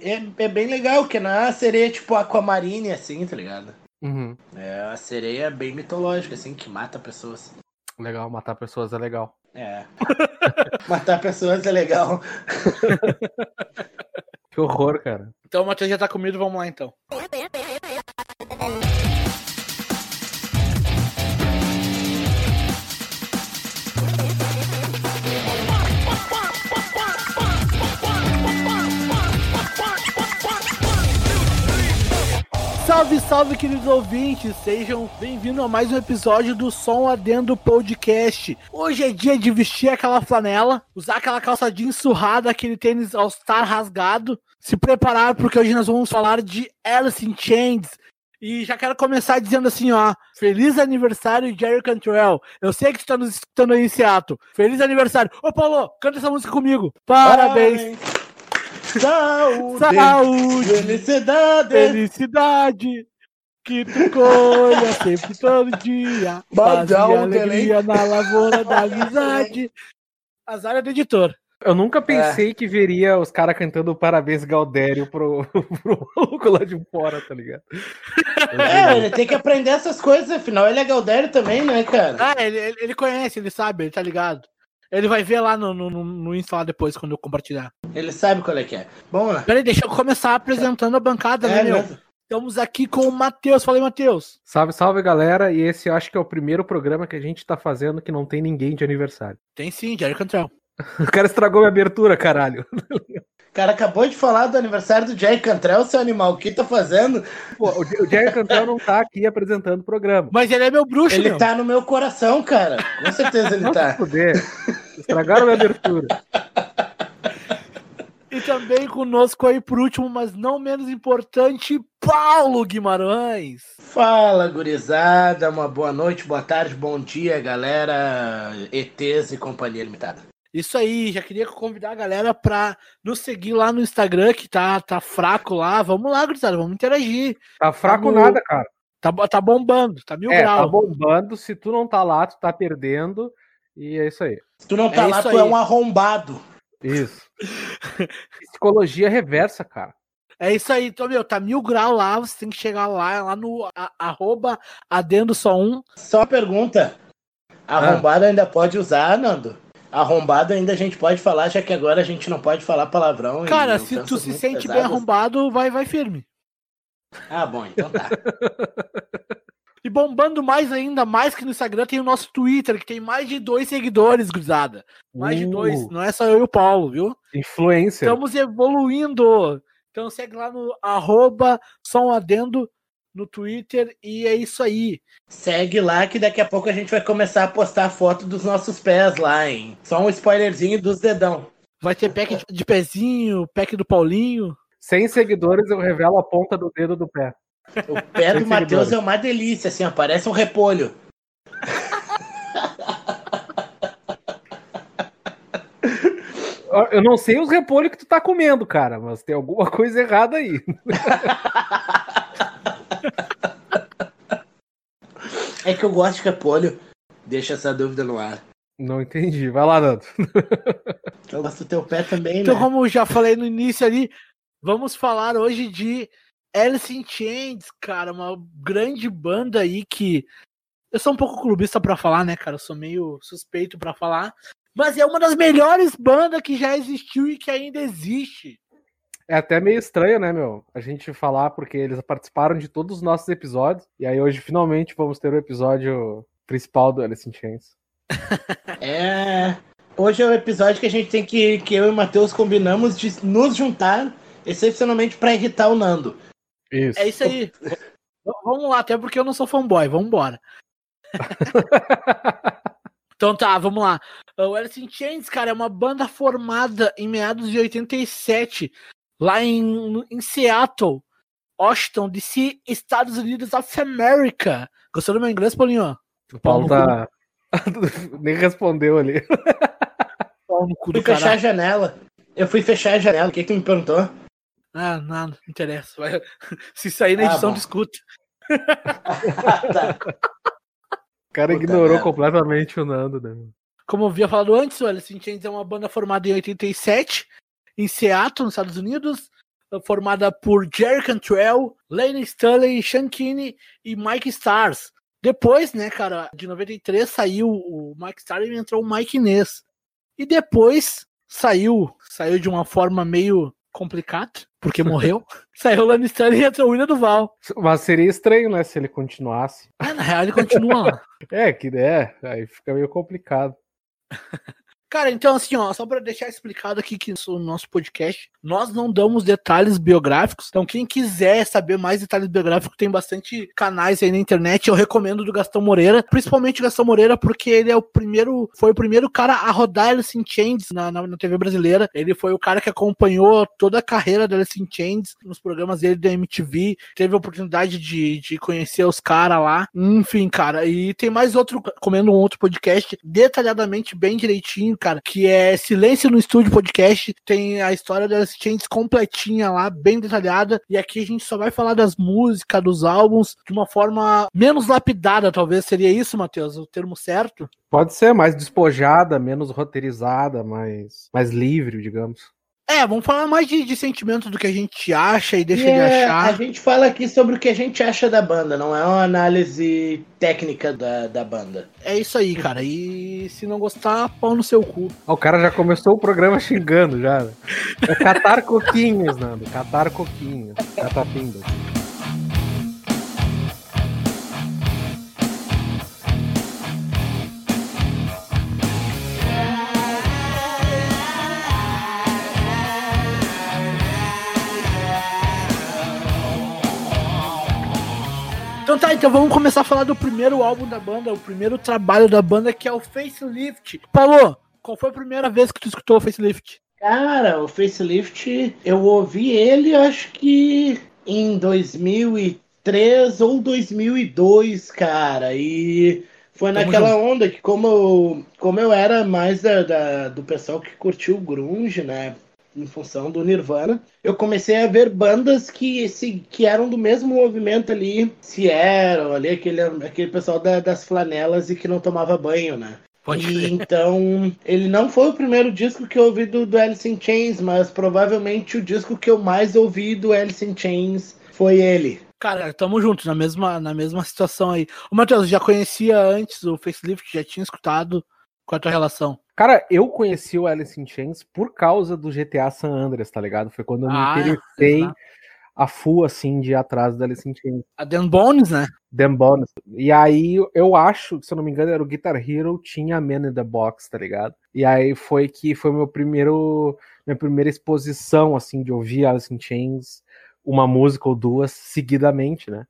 É, é bem legal, que não é uma sereia tipo aquamarine, assim, tá ligado? Uhum. É uma sereia bem mitológica, assim, que mata pessoas. Legal, matar pessoas é legal. É. Matar pessoas é legal. Que horror, cara. Então o Matheus já tá comido, vamos lá então. Salve, salve, queridos ouvintes! Sejam bem-vindos a mais um episódio do Som Adendo Podcast. Hoje é dia de vestir aquela flanela, usar aquela calça jeans surrada, aquele tênis All-Star rasgado, se preparar porque hoje nós vamos falar de Alice in Chains. E já quero começar dizendo assim, ó, feliz aniversário Jerry Cantrell. Eu sei que tu tá nos escutando aí Seattle. Feliz aniversário. Ô Paulo, canta essa música comigo. Parabéns. Saúde! Saúde. Felicidade! Felicidade que tu colha sempre todo dia. Badal, alegria na lavoura da amizade. Azar é do editor. Eu nunca pensei que veria os caras cantando parabéns Galdério pro, pro maluco lá de fora, tá ligado? É, ele tem que aprender essas coisas, afinal ele é Galdério também, né, cara? Ah, ele, ele conhece, ele sabe, ele tá ligado. Ele vai ver lá no, no, no- Insta lá depois, quando eu compartilhar. Ele sabe qual é que é. Vamos lá. Peraí, deixa eu começar apresentando a bancada, né, É meu? mesmo. Estamos aqui com o Matheus. Falei, Matheus. Salve, salve, galera. E esse eu acho que é o primeiro programa que a gente tá fazendo que não tem ninguém de aniversário. Tem sim, Jerry Cantrell. O cara estragou minha abertura, caralho. O cara acabou de falar do aniversário do Jerry Cantrell, seu animal. O que tá fazendo? Pô, o Jerry Cantel não tá aqui apresentando o programa. Mas ele é meu bruxo, Ele meu. tá no meu coração, cara. Com certeza ele Não se tá. fuder. Estragaram minha abertura. E também conosco aí, por último, mas não menos importante, Paulo Guimarães. Fala, gurizada. Uma boa noite, boa tarde, bom dia, galera. ETs e Companhia Limitada. Isso aí, já queria convidar a galera pra nos seguir lá no Instagram, que tá, tá fraco lá. Vamos lá, gurizada, vamos interagir. Tá fraco Vamos- nada, cara. Tá, tá bombando, tá mil É, tá graus. bombando. Se tu não tá lá, tu tá perdendo. E é isso aí. Se tu não tá É lá, tu é aí. um arrombado. Isso. Psicologia reversa, cara. É isso aí, então, meu, tá mil graus lá, você tem que chegar lá, lá no a- arroba adendo só um. Só uma pergunta. Arrombado ainda pode usar, Nando? Arrombado ainda a gente pode falar, já que agora a gente não pode falar palavrão. e Cara, se tu se sente bem pesadas. arrombado, vai, vai firme. Ah, bom, então tá. E bombando mais ainda, mais que no Instagram, tem o nosso Twitter, que tem mais de dois seguidores, gurizada. Mais de dois, Uh, não é só eu e o Paulo, viu? Influencer. Estamos evoluindo. Então segue lá no arroba só um adendo no Twitter e é isso aí. Segue lá que daqui a pouco a gente vai começar a postar foto dos nossos pés lá, hein? Só um spoilerzinho dos dedão. Vai ter pack de- de pezinho, pack do Paulinho. 100 seguidores, eu revelo a ponta do dedo do pé. O pé do Sem Matheus é uma delícia, assim, ó, parece um repolho. Eu não sei os repolhos que tu tá comendo, cara, mas tem alguma coisa errada aí. É que eu gosto de repolho. Deixa essa dúvida no ar. Não entendi. Vai lá, Nando. Eu gosto do teu pé também, Então, né? como eu já falei no início ali, vamos falar hoje de Alice in Chains, cara, uma grande banda aí que eu sou um pouco clubista pra falar, né, cara? Eu sou meio suspeito pra falar, mas é uma das melhores bandas que já existiu e que ainda existe. É até meio estranho, né, meu? A gente falar, porque eles participaram de todos os nossos episódios. E aí hoje, finalmente, vamos ter o episódio principal do Alice in Chains. É. Hoje é o episódio que a gente tem que. que eu e o Matheus combinamos de nos juntar, excepcionalmente pra irritar o Nando. Isso. É isso aí. Vamos lá, até porque eu não sou fanboy, vamos embora. Então tá, vamos lá. O Alice in Chains, cara, é uma banda formada em meados de 87, lá em, em Seattle, Washington, DC, Estados Unidos of America. Gostou do meu inglês, Paulinho? O Paulo tá. Nem respondeu ali. Pau no cu Fui fechar a janela. Eu fui fechar a janela. O que, que tu me perguntou? Ah, nada, não interessa. Vai- Se sair na Ah, edição, discuta. tá. O cara Puta ignorou merda. completamente o Nando, né? Como eu havia falado antes, o Alice in Chains é uma banda formada em 87, em Seattle, nos Estados Unidos. formada por Jerry Cantrell, Lane Stanley, Sean Kinney e Mike Stars. Depois, né, cara, de 93 saiu o Mike Stars e entrou o Mike Ness. E depois saiu, saiu de uma forma meio complicada, porque morreu. saiu o Lane Stanley e entrou o William Duval. Mas seria estranho, né, se ele continuasse. É, na real ele continua lá. É, que é, aí fica meio complicado. Cara, então assim, ó, só para deixar explicado aqui que no nosso podcast, nós não damos detalhes biográficos. Então, quem quiser saber mais detalhes biográficos, tem bastante canais aí na internet. Eu recomendo do Gastão Moreira, principalmente o Gastão Moreira, porque ele é o primeiro, foi o primeiro cara a rodar Alice in Chains na, na, na TV brasileira. Ele foi o cara que acompanhou toda a carreira da Alice in Chains nos programas dele da MTV. Teve a oportunidade de, de conhecer os caras lá. Enfim, cara, e tem mais outro, comendo um outro podcast detalhadamente, bem direitinho cara, que é Silêncio no Estúdio Podcast. Tem a história das Chains completinha lá, bem detalhada. E aqui a gente só vai falar das músicas, dos álbuns, de uma forma menos lapidada, talvez. Seria isso, Matheus, o termo certo? Pode ser mais despojada, menos roteirizada, mais, mais livre, digamos. É, vamos falar mais de, de sentimento do que a gente acha e deixa yeah, de é, achar. A gente fala aqui sobre o que a gente acha da banda, não é uma análise técnica da, da banda. É isso aí, cara. E se não gostar, pau no seu cu. O cara já começou o programa xingando já. É catar coquinhos, Nando. Catar coquinhos. Catapindas. Então tá, então vamos começar a falar do primeiro álbum da banda, o primeiro trabalho da banda, que é o Facelift. Paulo, qual foi a primeira vez que tu escutou o Facelift? Cara, o Facelift, eu ouvi ele, acho que em 2003 ou 2002, cara, e foi Tamo naquela junto. onda que como eu, como eu era mais da, da, do pessoal que curtiu o grunge, né, em função do Nirvana, eu comecei a ver bandas que, se, que eram do mesmo movimento ali, se eram ali aquele, aquele pessoal da, das flanelas e que não tomava banho, né? E, então, ele não foi o primeiro disco que eu ouvi do, do Alice in Chains, mas provavelmente o disco que eu mais ouvi do Alice in Chains foi ele. Cara, tamo juntos, na mesma, na mesma situação aí. O Matheus, já conhecia antes o Facelift, já tinha escutado? Qual é a tua relação? Cara, eu conheci o Alice in Chains por causa do GTA San Andreas, tá ligado? Foi quando eu ah, me interessei a full, assim, de atrás da Alice in Chains. A Dan Bones, né? Dan Bones. E aí, eu acho, se eu não me engano, era o Guitar Hero, tinha Man in the Box, tá ligado? E aí foi que foi meu primeiro, minha primeira exposição, assim, de ouvir Alice in Chains, uma música ou duas seguidamente, né?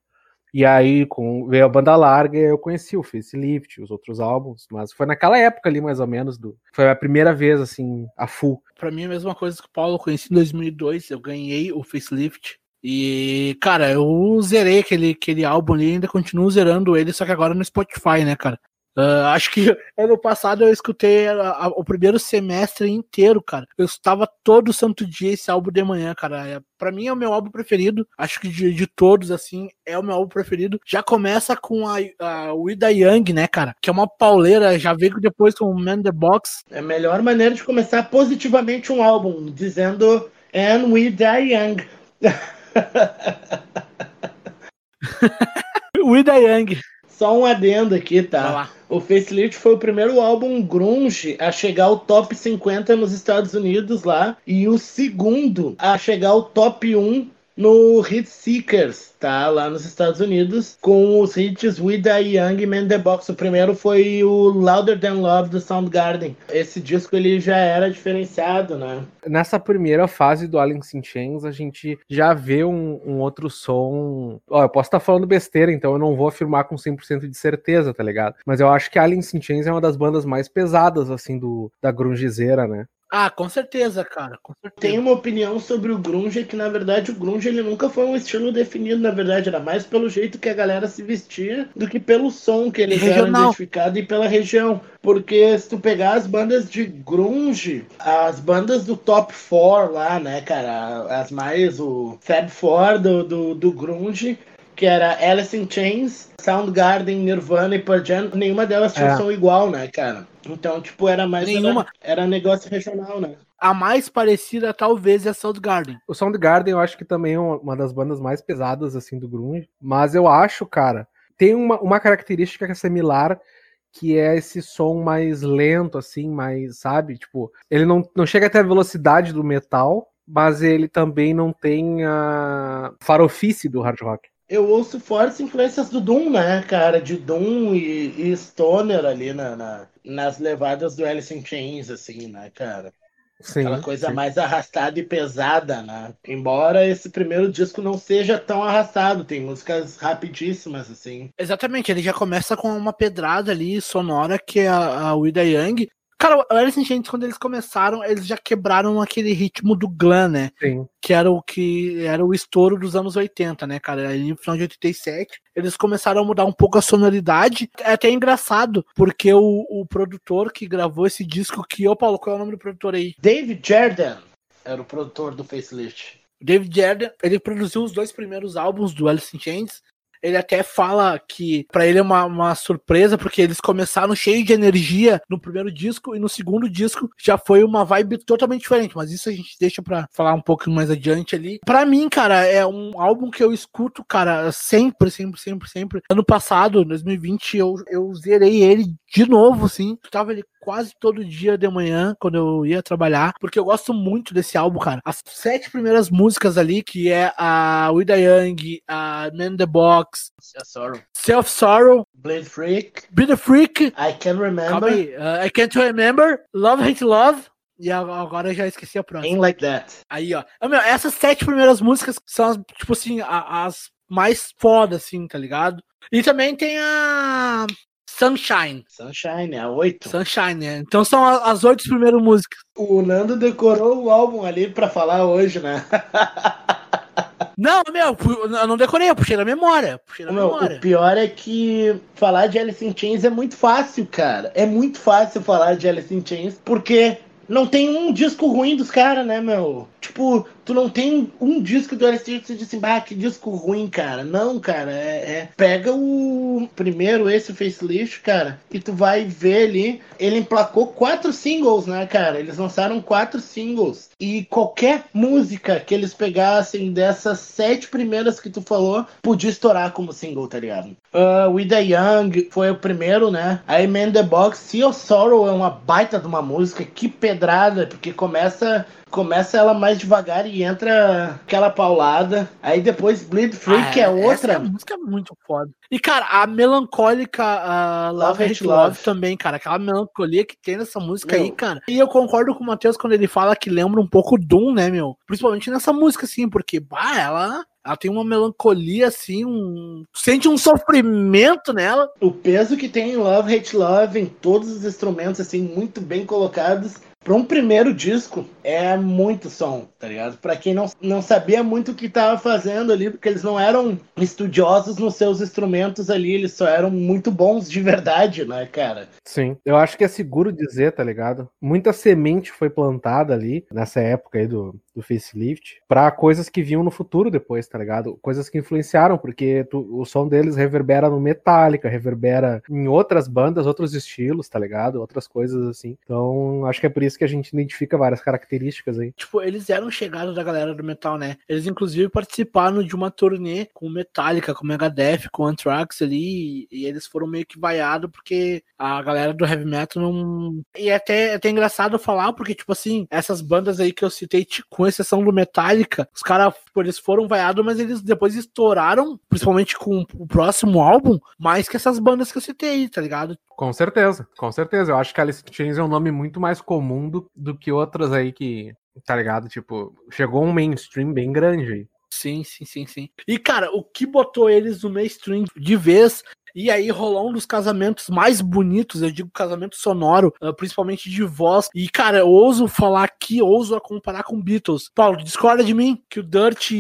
E aí, com, veio a banda larga, eu conheci o Facelift, os outros álbuns, mas foi naquela época ali, mais ou menos, do, foi a primeira vez, assim, a full. Pra mim, é a mesma coisa que o Paulo, eu conheci em 2002, eu ganhei o Facelift, e, cara, eu zerei aquele, aquele álbum ali, ainda continuo zerando ele, só que agora no Spotify, né, cara? Uh, acho que ano passado eu escutei a, a, o primeiro semestre inteiro, cara. Eu estava todo santo dia esse álbum de manhã, cara. É, para mim é o meu álbum preferido. Acho que de, de, todos, assim, é o meu álbum preferido. Já começa com a, a Wida Young, né, cara? Que é uma pauleira. Já veio depois com o Man the Box. É a melhor maneira de começar positivamente um álbum, dizendo And We Die Young. We Die Young. Só um adendo aqui, tá? O Facelift foi o primeiro álbum grunge a chegar ao top 50 nos Estados Unidos lá e o segundo a chegar ao top 1 no Hit Seekers, tá? Lá nos Estados Unidos, com os hits With a Young Man The Box. O primeiro foi o Louder Than Love do Soundgarden. Esse disco ele já era diferenciado, né? Nessa primeira fase do Alice in Chains, a gente já vê um, um outro som. Ó, eu posso estar falando besteira, então eu não vou afirmar com 100% de certeza, tá ligado? Mas eu acho que Alice in Chains é uma das bandas mais pesadas, assim, do, da grungezeira, né? Ah, com certeza, cara. Com certeza. Tem uma opinião sobre o grunge que na verdade o grunge ele nunca foi um estilo definido, na verdade era mais pelo jeito que a galera se vestia do que pelo som que eles eram identificados e pela região. Porque se tu pegar as bandas de grunge, as bandas do top 4 lá, né, cara, as mais o Fab Four do, do, do grunge, que era Alice in Chains, Soundgarden, Nirvana e Pearl Jam, nenhuma delas tinha é. som igual, né, cara? Então, tipo, era mais. Nenhuma. Era, era negócio regional, né? A mais parecida, talvez, é a Soundgarden. O Soundgarden eu acho que também é uma das bandas mais pesadas, assim, do grunge. Mas eu acho, cara, tem uma, uma característica que é similar, que é esse som mais lento, assim, mais, sabe? Tipo, ele não, não chega até a velocidade do metal, mas ele também não tem a farofice do hard rock. Eu ouço fortes influências do Doom, né, cara? De Doom e, e Stoner ali na, na, nas levadas do Alice in Chains, assim, né, cara? Sim, Aquela coisa sim. mais arrastada e pesada, né? Embora esse primeiro disco não seja tão arrastado, tem músicas rapidíssimas, assim. Exatamente, ele já começa com uma pedrada ali sonora que é a, a Wida Young. Cara, o Alice in Chains, quando eles começaram, eles já quebraram aquele ritmo do glam, né? Sim. Que era o que era o estouro dos anos 80, né, cara? Ali no final de 87, eles começaram a mudar um pouco a sonoridade. É até engraçado, porque o, o produtor que gravou esse disco, que, ô Paulo, qual é o nome do produtor aí? David Jordan era o produtor do Facelift. David Jordan, ele produziu os dois primeiros álbuns do Alice in Chains, ele até fala que para ele é uma, uma surpresa, porque eles começaram cheio de energia no primeiro disco, e no segundo disco já foi uma vibe totalmente diferente. Mas isso a gente deixa pra falar um pouco mais adiante ali. Para mim, cara, é um álbum que eu escuto, cara, sempre, sempre, sempre, sempre. Ano passado, 2020, eu, eu zerei ele de novo, assim. Tava ele quase todo dia de manhã, quando eu ia trabalhar, porque eu gosto muito desse álbum, cara. As sete primeiras músicas ali, que é a Wida Young, a Man the Box, Self-Sorrow, Self-Sorrow, Blade Freak, Bleed Freak, I Can't Remember, uh, I Can't Remember, Love Hate Love, e agora eu já esqueci a próxima. Ain't Like That. Aí, ó. Meu, essas sete primeiras músicas são, tipo assim, as mais fodas, assim, tá ligado? E também tem a Sunshine. Sunshine, a oito. Sunshine, é. Então são as oito primeiras músicas. O Nando decorou o álbum ali pra falar hoje, né? Não, meu, eu não decorei, eu puxei na memória. Puxei na meu, memória. O pior é que falar de Alice in Chains é muito fácil, cara. É muito fácil falar de Alice in Chains, porque não tem um disco ruim dos caras, né, meu? Tipo, tu não tem um disco do LSD que você diz assim, ah, que disco ruim, cara. Não, cara, é, é, Pega o primeiro, esse facelift, cara, e tu vai ver ali. Ele emplacou quatro singles, né, cara? Eles lançaram quatro singles. E qualquer música que eles pegassem dessas sete primeiras que tu falou, podia estourar como single, tá ligado? Uh, With the Young foi o primeiro, né? Aí Man the Box, Sea of Sorrow é uma baita de uma música, que pedrada, porque começa começa ela mais devagar e entra aquela paulada. Aí depois Bleed Free, ah, é outra. Essa música é muito foda. E, cara, a melancólica uh, Love, Hate Love. Love também, cara. Aquela melancolia que tem nessa música meu. aí, cara. E eu concordo com o Matheus quando ele fala que lembra um pouco Doom, né, meu? Principalmente nessa música, assim, porque, bah, ela ela tem uma melancolia, assim, um. Sente um sofrimento nela. O peso que tem em Love, Hate Love, em todos os instrumentos, assim, muito bem colocados. Para um primeiro disco, é muito som, tá ligado? Para quem não, não sabia muito o que tava fazendo ali, porque eles não eram estudiosos nos seus instrumentos ali, eles só eram muito bons de verdade, né, cara? Sim, eu acho que é seguro dizer, tá ligado? Muita semente foi plantada ali, nessa época aí do, do facelift, para coisas que vinham no futuro depois, tá ligado? Coisas que influenciaram, porque tu, o som deles reverbera no Metallica, reverbera em outras bandas, outros estilos, tá ligado? Outras coisas assim. Então, acho que é por isso que a gente identifica várias características aí. Tipo, eles eram chegados da galera do metal, né? Eles inclusive participaram de uma turnê com Metallica, com Megadeth, com Anthrax ali, e eles foram meio que vaiados porque a galera do heavy metal não. E é até, é até engraçado falar, porque, tipo assim, essas bandas aí que eu citei, com exceção do Metallica, os caras, eles foram vaiados, mas eles depois estouraram, principalmente com o próximo álbum, mais que essas bandas que eu citei, tá ligado? Com certeza, com certeza. Eu acho que Alice in Chains é um nome muito mais comum do, do que outras aí que, tá ligado? Tipo, chegou um mainstream bem grande aí. Sim, sim, sim, sim. E, cara, o que botou eles no mainstream de vez e aí rolou um dos casamentos mais bonitos, eu digo casamento sonoro, ah, principalmente de voz. E, cara, eu ouso falar aqui, ouso a comparar com Beatles. Paulo, discorda de mim que o Dirt,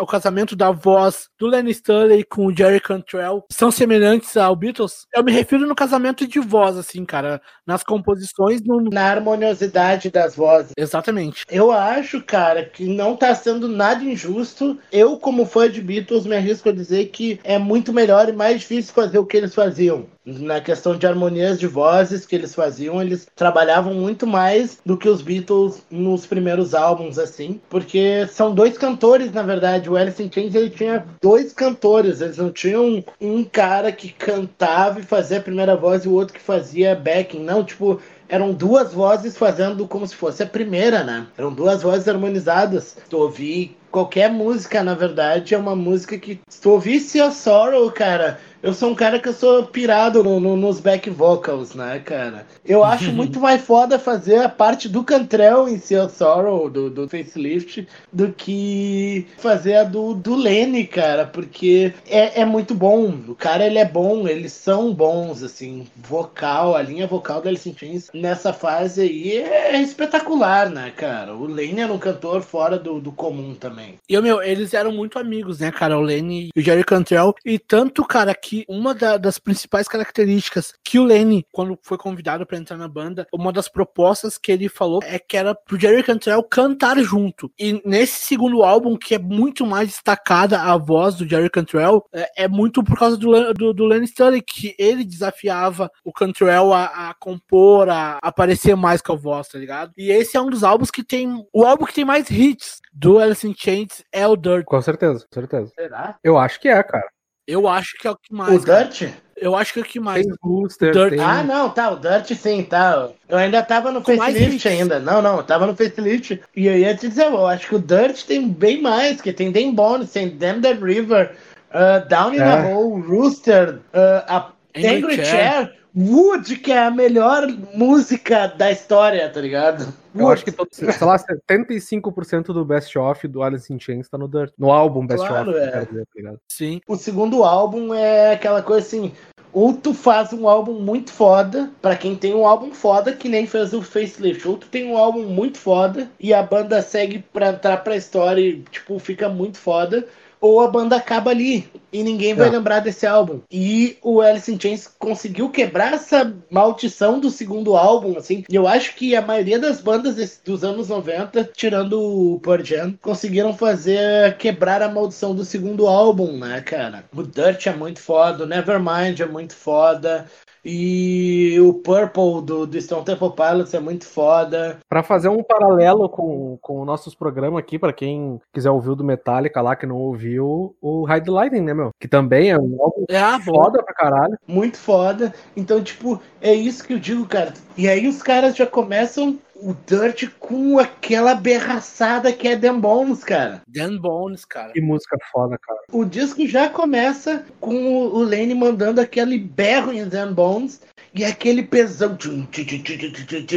o casamento da voz do Lenny Stanley com o Jerry Cantrell são semelhantes ao Beatles? Eu me refiro no casamento de voz, assim, cara. Nas composições. No... Na harmoniosidade das vozes. Exatamente. Eu acho, cara, que não tá sendo nada injusto. Eu, como fã de Beatles, me arrisco a dizer que é muito melhor e mais difícil fazer fazer o que eles faziam. Na questão de harmonias de vozes que eles faziam, eles trabalhavam muito mais do que os Beatles nos primeiros álbuns, assim, porque são dois cantores, na verdade. O Alice in Chains ele tinha dois cantores, eles não tinham um cara que cantava e fazia a primeira voz e o outro que fazia backing, não, tipo eram duas vozes fazendo como se fosse a primeira, né? Eram duas vozes harmonizadas. Tu ouvir qualquer música, na verdade, é uma música que. Se tu ouvisse a Sorrow, cara, eu sou um cara que eu sou pirado no, no, nos back vocals, né, cara? Eu acho muito mais foda fazer a parte do Cantrell em Seal Sorrow, do, do facelift, do que fazer a do, do Lenny, cara, porque é, é muito bom. O cara, ele é bom, eles são bons, assim, vocal, a linha vocal da Alice in Chains nessa fase aí é, é espetacular, né, cara? O Lenny era um cantor fora do, do comum também. E, meu, eles eram muito amigos, né, cara? O Lenny e o Jerry Cantrell. E tanto, cara, que que uma da, das principais características que o Lenny, quando foi convidado para entrar na banda, uma das propostas que ele falou é que era pro Jerry Cantrell cantar junto. E nesse segundo álbum, que é muito mais destacada a voz do Jerry Cantrell, é, é muito por causa do, do, do Lenny Stanley, que ele desafiava o Cantrell a, a compor, a, aparecer mais com a voz, tá ligado? E esse é um dos álbuns que tem. O álbum que tem mais hits do Alice in Chains é o Dirt. Com certeza, com certeza. Será? Eu acho que é, cara. Eu acho que é o que mais. O Dirt? Eu acho que é o que mais. Tem Booster, Dirt. tem... Ah, não, tá, o Dirt sim, tá. Eu ainda tava no facelift ainda. Não, não, eu tava no facelift. E eu ia te dizer, eu acho que o Dirt tem bem mais, que tem Dan Bones, tem Damn That River, uh, Down in É. the Hole, Rooster, uh, a Angry Angry Chair. Chair, Wood, que é a melhor música da história, tá ligado? Eu acho que, todo, sei lá, 75% do Best Of do Alice in Chains tá no Dirt. No álbum Best Claro, Of, é. dizer, tá? Sim. O segundo álbum é aquela coisa assim. Ou tu faz um álbum muito foda, pra quem tem um álbum foda, que nem fez o Facelift. Ou tu tem um álbum muito foda e a banda segue pra entrar pra história e, tipo, fica muito foda. Ou a banda acaba ali e ninguém vai É. lembrar desse álbum. E o Alice in Chains conseguiu quebrar essa maldição do segundo álbum, assim. E eu acho que a maioria das bandas desse- dos anos 90, tirando o Pearl Jam, conseguiram fazer quebrar a maldição do segundo álbum, né, cara? O Dirt é muito foda, o Nevermind é muito foda. E o Purple do, do Stone Temple Pilots é muito foda. Pra fazer um paralelo com, com nossos programas aqui, pra quem quiser ouvir o do Metallica lá, que não ouviu, o Hide the Lightning, né, meu? Que também é um álbum É a bom. foda pra caralho. muito foda. Então, tipo, é isso que eu digo, cara. E aí os caras já começam o Dirt com aquela berraçada que é Dan Bones, cara. Dan Bones, cara. Que música foda, cara. O disco já começa com o o Lenny mandando aquele berro em Dan Bones e aquele pesão.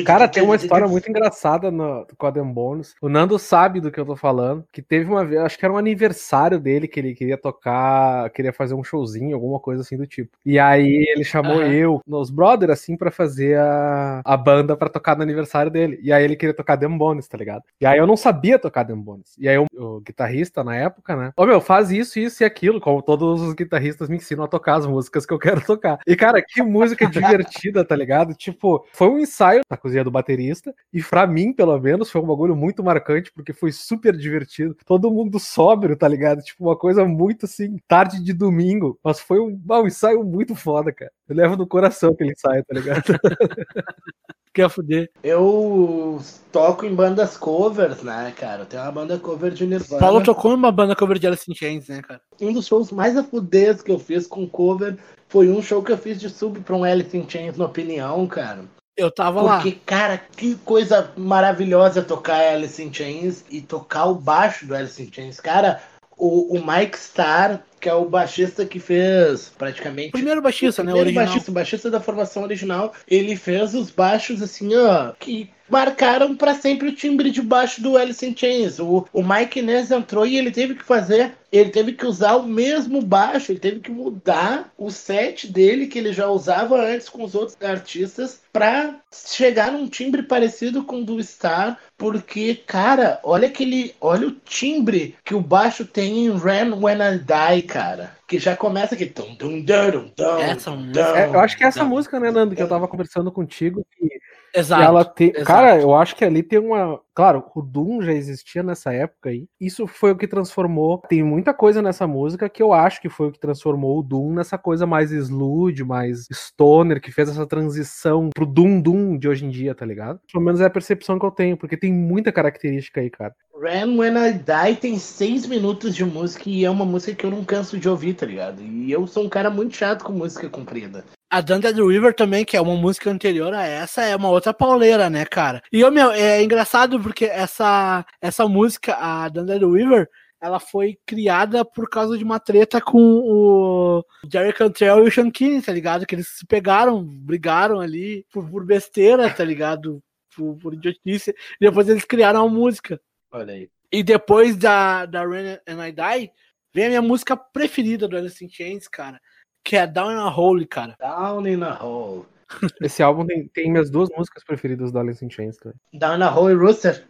Cara, tem uma história muito engraçada no, com a Dan Bones. O Nando sabe do que eu tô falando. Que teve uma vez, acho que era um aniversário dele que ele queria tocar, queria fazer um showzinho, alguma coisa assim do tipo. E aí ele chamou Aham. eu, nos brother, assim, pra fazer a, a banda pra tocar no aniversário dele. E aí ele queria tocar Dan Bones, tá ligado? E aí eu não sabia tocar Dan Bones. E aí o, o guitarrista na época, né? Ô meu, faz isso, isso e aquilo, como todos os guitarristas me ensinam a tocar as músicas que eu quero tocar. E cara, que música divertida, tá ligado? Tipo, foi um ensaio na cozinha do baterista. E pra mim, pelo menos, foi um bagulho muito marcante, porque foi super divertido. Todo mundo sóbrio, tá ligado? Tipo, uma coisa muito assim, tarde de domingo. Mas foi um, ah, um ensaio muito foda, cara. Eu levo no coração aquele ensaio, tá ligado? Quer fuder. Eu toco em bandas covers, né, cara? Tem uma banda cover de Nirvana. Paulo tocou numa banda cover de Alice in Chains, né, cara? Um dos shows mais afudez que eu fiz com cover foi um show que eu fiz de sub pra um Alice in Chains, na opinião, cara. Eu tava lá. Porque, cara, que coisa maravilhosa tocar Alice in Chains e tocar o baixo do Alice in Chains. Cara, o, o Mike Starr, que é o baixista que fez praticamente. Primeiro baixista, o né? O primeiro original. baixista, o baixista da formação original, ele fez os baixos assim, ó, que marcaram pra sempre o timbre de baixo do Alice in Chains. O, o Mike Inez entrou e ele teve que fazer, ele teve que usar o mesmo baixo, ele teve que mudar o set dele que ele já usava antes com os outros artistas pra chegar num timbre parecido com o do Star, porque cara, olha aquele, olha o timbre que o baixo tem em Ran When I Die, cara, que já começa aqui tum, tum, dum, dum, dum, Essa dum, música- É, eu acho que é essa dum. música, né, Nando, que eu tava conversando contigo, que Exato. E ela tem. Exato. Cara, eu acho que ali tem uma. Claro, o Doom já existia nessa época aí. Isso foi o que transformou. Tem muita coisa nessa música que eu acho que foi o que transformou o Doom nessa coisa mais sludge, mais stoner, que fez essa transição pro Doom Doom de hoje em dia, tá ligado? Pelo menos é a percepção que eu tenho, porque tem muita característica aí, cara. Ran When I Die tem seis minutos de música e é uma música que eu não canso de ouvir, tá ligado? E eu sou um cara muito chato com música comprida. A Dante the River também, que é uma música anterior a essa, é uma outra pauleira, né, cara? E, meu, é engraçado porque essa, essa música, a Dante the River, ela foi criada por causa de uma treta com o Jerry Cantrell e o Sean Kinney, tá ligado? Que eles se pegaram, brigaram ali por, por besteira, tá ligado? Por, por idiotice. E depois eles criaram a música. Olha aí. E depois da, da Rain and I Die, vem a minha música preferida do Alice in Chains, cara que é Down in a Hole, cara. Down in a Hole. Esse álbum tem, tem minhas duas músicas preferidas do Alice in Chains. Cara. Down in a Hole e Rooster.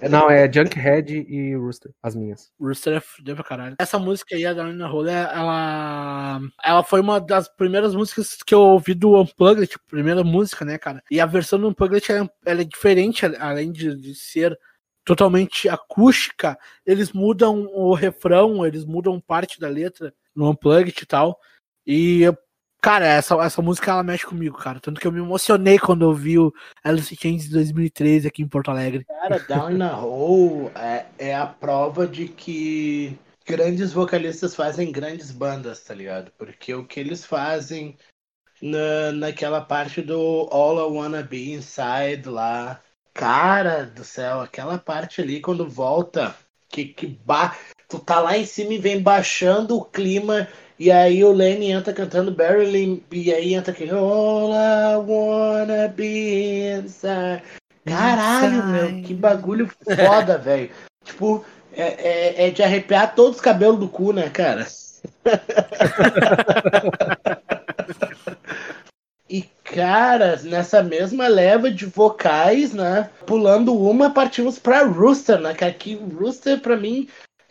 É, não, é Junkhead e Rooster, as minhas. Rooster é fudeu pra caralho. Essa música aí, a Down in a Hole, ela, ela foi uma das primeiras músicas que eu ouvi do Unplugged, primeira música, né, cara? E a versão do Unplugged, ela, ela é diferente, além de, de ser totalmente acústica, eles mudam o refrão, eles mudam parte da letra no Unplugged e tal. E, cara, essa, essa música ela mexe comigo, cara. Tanto que eu me emocionei quando eu vi o Alice Chains 2013 aqui em Porto Alegre. Cara, Down in a Hole é, é a prova de que grandes vocalistas fazem grandes bandas, tá ligado? Porque o que eles fazem na, naquela parte do All I Wanna Be Inside lá. Cara do céu, aquela parte ali quando volta, que, que ba tu tá lá em cima e vem baixando o clima. E aí o Lenny entra cantando Barely. E aí entra aquele All I wanna be inside. Caralho, meu, que bagulho foda, velho. Tipo, é, é, é, de arrepiar todos os cabelos do cu, né, cara? e, cara, nessa mesma leva de vocais, né? Pulando uma, partimos pra Rooster, né? Que aqui, Rooster, pra mim,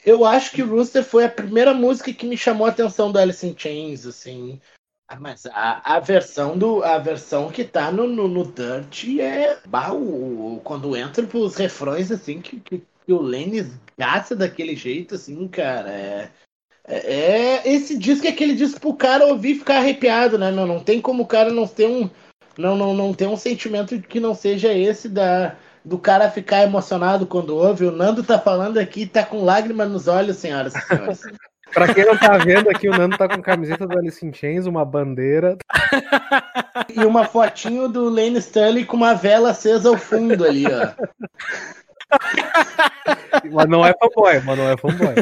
eu acho que Rooster foi a primeira música que me chamou a atenção do Alice in Chains, assim. Ah, mas a, a versão do a versão que tá no, no, no Dirt é bah, o, quando entra pros refrões assim que, que, que o Lenny gasta daquele jeito assim, cara, é, é, é esse disco é aquele disco pro cara ouvir e ficar arrepiado, né? Não, não tem como o cara não ter um não, não, não ter um sentimento que não seja esse da do cara ficar emocionado quando ouve. O Nando tá falando aqui, tá com lágrimas nos olhos, senhoras e senhores. pra quem não tá vendo aqui, o Nando tá com camiseta do Alice in Chains, uma bandeira. e uma fotinho do Lane Stanley com uma vela acesa ao fundo ali, ó. mas não é fanboy, mas não é fanboy.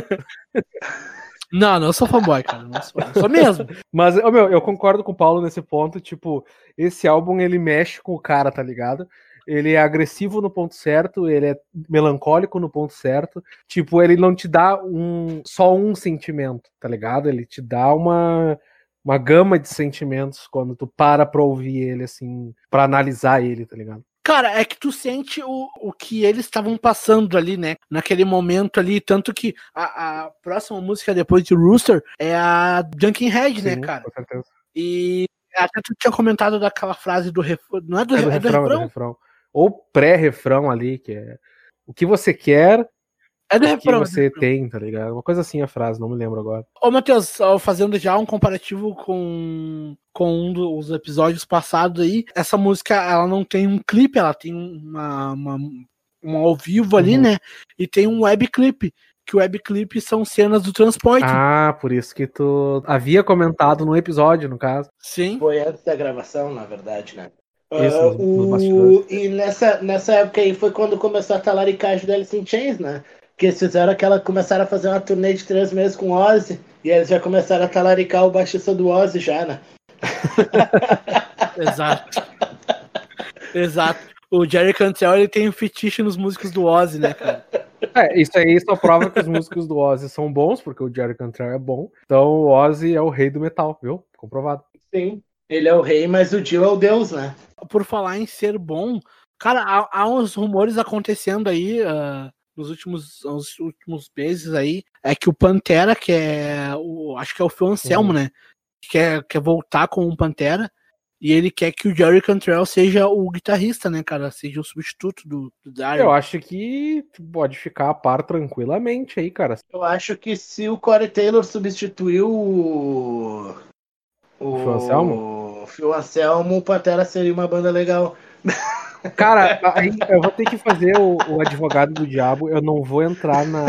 Não, não sou fanboy, cara. Não sou, sou mesmo. Mas, meu, eu concordo com o Paulo nesse ponto. Tipo, esse álbum ele mexe com o cara, tá ligado? Ele é agressivo no ponto certo, ele é melancólico no ponto certo. Tipo, ele não te dá um só um sentimento, tá ligado? Ele te dá uma uma gama de sentimentos quando tu para pra ouvir ele, assim, para analisar ele, tá ligado? Cara, é que tu sente o, o que eles estavam passando ali, né? Naquele momento ali. Tanto que a, a próxima música depois de Rooster é a Junkin Head, né, cara? Com certeza. E até tu tinha comentado daquela frase do refrão. Não é do, é do, é do refrão? É do refrão ou pré-refrão ali, que é o que você quer, é do refrão, que você tem, tá ligado? Uma coisa assim a frase, não me lembro agora. Ô, Matheus, fazendo já um comparativo com, com um dos episódios passados aí, essa música, ela não tem um clipe, ela tem uma, uma um ao vivo ali, uhum. né? E tem um web clipe que o webclip são cenas do transporte. Ah, por isso que tu havia comentado no episódio, no caso. Sim. Foi antes da gravação, na verdade, né? Isso, uh, o... E nessa, nessa época aí foi quando começou a talaricagem do Alice in Chains, né? Que eles fizeram aquela. Começaram a fazer uma turnê de três meses com o Ozzy. E eles já começaram a talaricar o baixista do Ozzy já, né? Exato. Exato. O Jerry Cantrell ele tem um fetiche nos músicos do Ozzy, né, cara? É, isso aí só prova que os músicos do Ozzy são bons, porque o Jerry Cantrell é bom. Então o Ozzy é o rei do metal, viu? Comprovado. Sim. Ele é o rei, mas o Dio é o deus, né? Por falar em ser bom, cara, há, há uns rumores acontecendo aí uh, nos últimos, nos últimos meses aí. É que o Pantera, que é o. Acho que é o Phil Anselmo, uhum. né? Quer, quer voltar com o Pantera. E ele quer que o Jerry Cantrell seja o guitarrista, né, cara? Seja o substituto do, do Daryl. Eu acho que pode ficar a par tranquilamente aí, cara. Eu acho que se o Corey Taylor substituiu o. O Phil Anselmo? O Anselmo, o Pantera seria uma banda legal. Cara, aí eu vou ter que fazer o, o advogado do diabo. Eu não vou entrar na,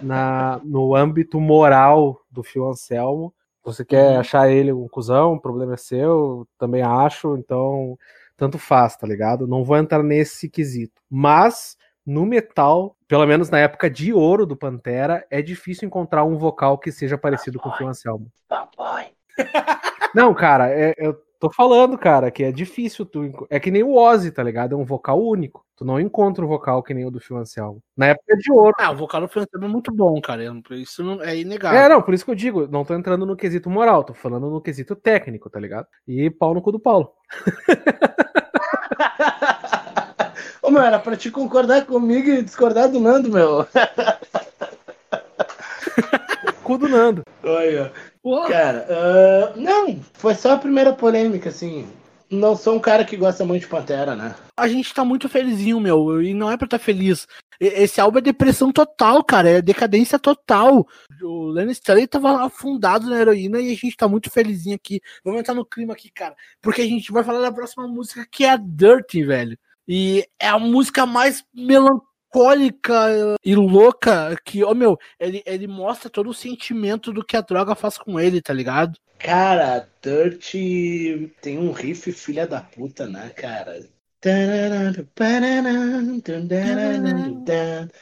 na, no âmbito moral do Phil Anselmo. Você quer achar ele um cuzão, o problema é seu, também acho, então tanto faz, tá ligado? Não vou entrar nesse quesito. Mas no metal, pelo menos na época de ouro do Pantera, é difícil encontrar um vocal que seja parecido com o Phil Anselmo. Não, cara, é, eu tô falando, cara, que é difícil tu. É que nem o Ozzy, tá ligado? É um vocal único. Tu não encontra um vocal que nem o do Phil Anselmo. Na época de ouro. Ah, o vocal do Phil Anselmo é muito bom, cara. Isso não, é inegável. É, não, por isso que eu digo, não tô entrando no quesito moral, tô falando no quesito técnico, tá ligado? E pau no cu do Paulo. Ô, meu, era pra te concordar comigo e discordar do Nando, meu. cu do Nando. Olha. Cara, uh, não, foi só a primeira polêmica, assim. Não sou um cara que gosta muito de Pantera, né? A gente tá muito felizinho, meu, e não é pra estar tá feliz. Esse álbum é depressão total, cara, é decadência total. O Lenny Stanley tava afundado na heroína e a gente tá muito felizinho aqui. Vamos entrar no clima aqui, cara, porque a gente vai falar da próxima música que é a Dirty, velho. E é a música mais melancólica melancólica e louca que, oh meu, ele, ele mostra todo o sentimento do que a droga faz com ele, tá ligado? Cara, Dirt tem um riff filha da puta, né, cara?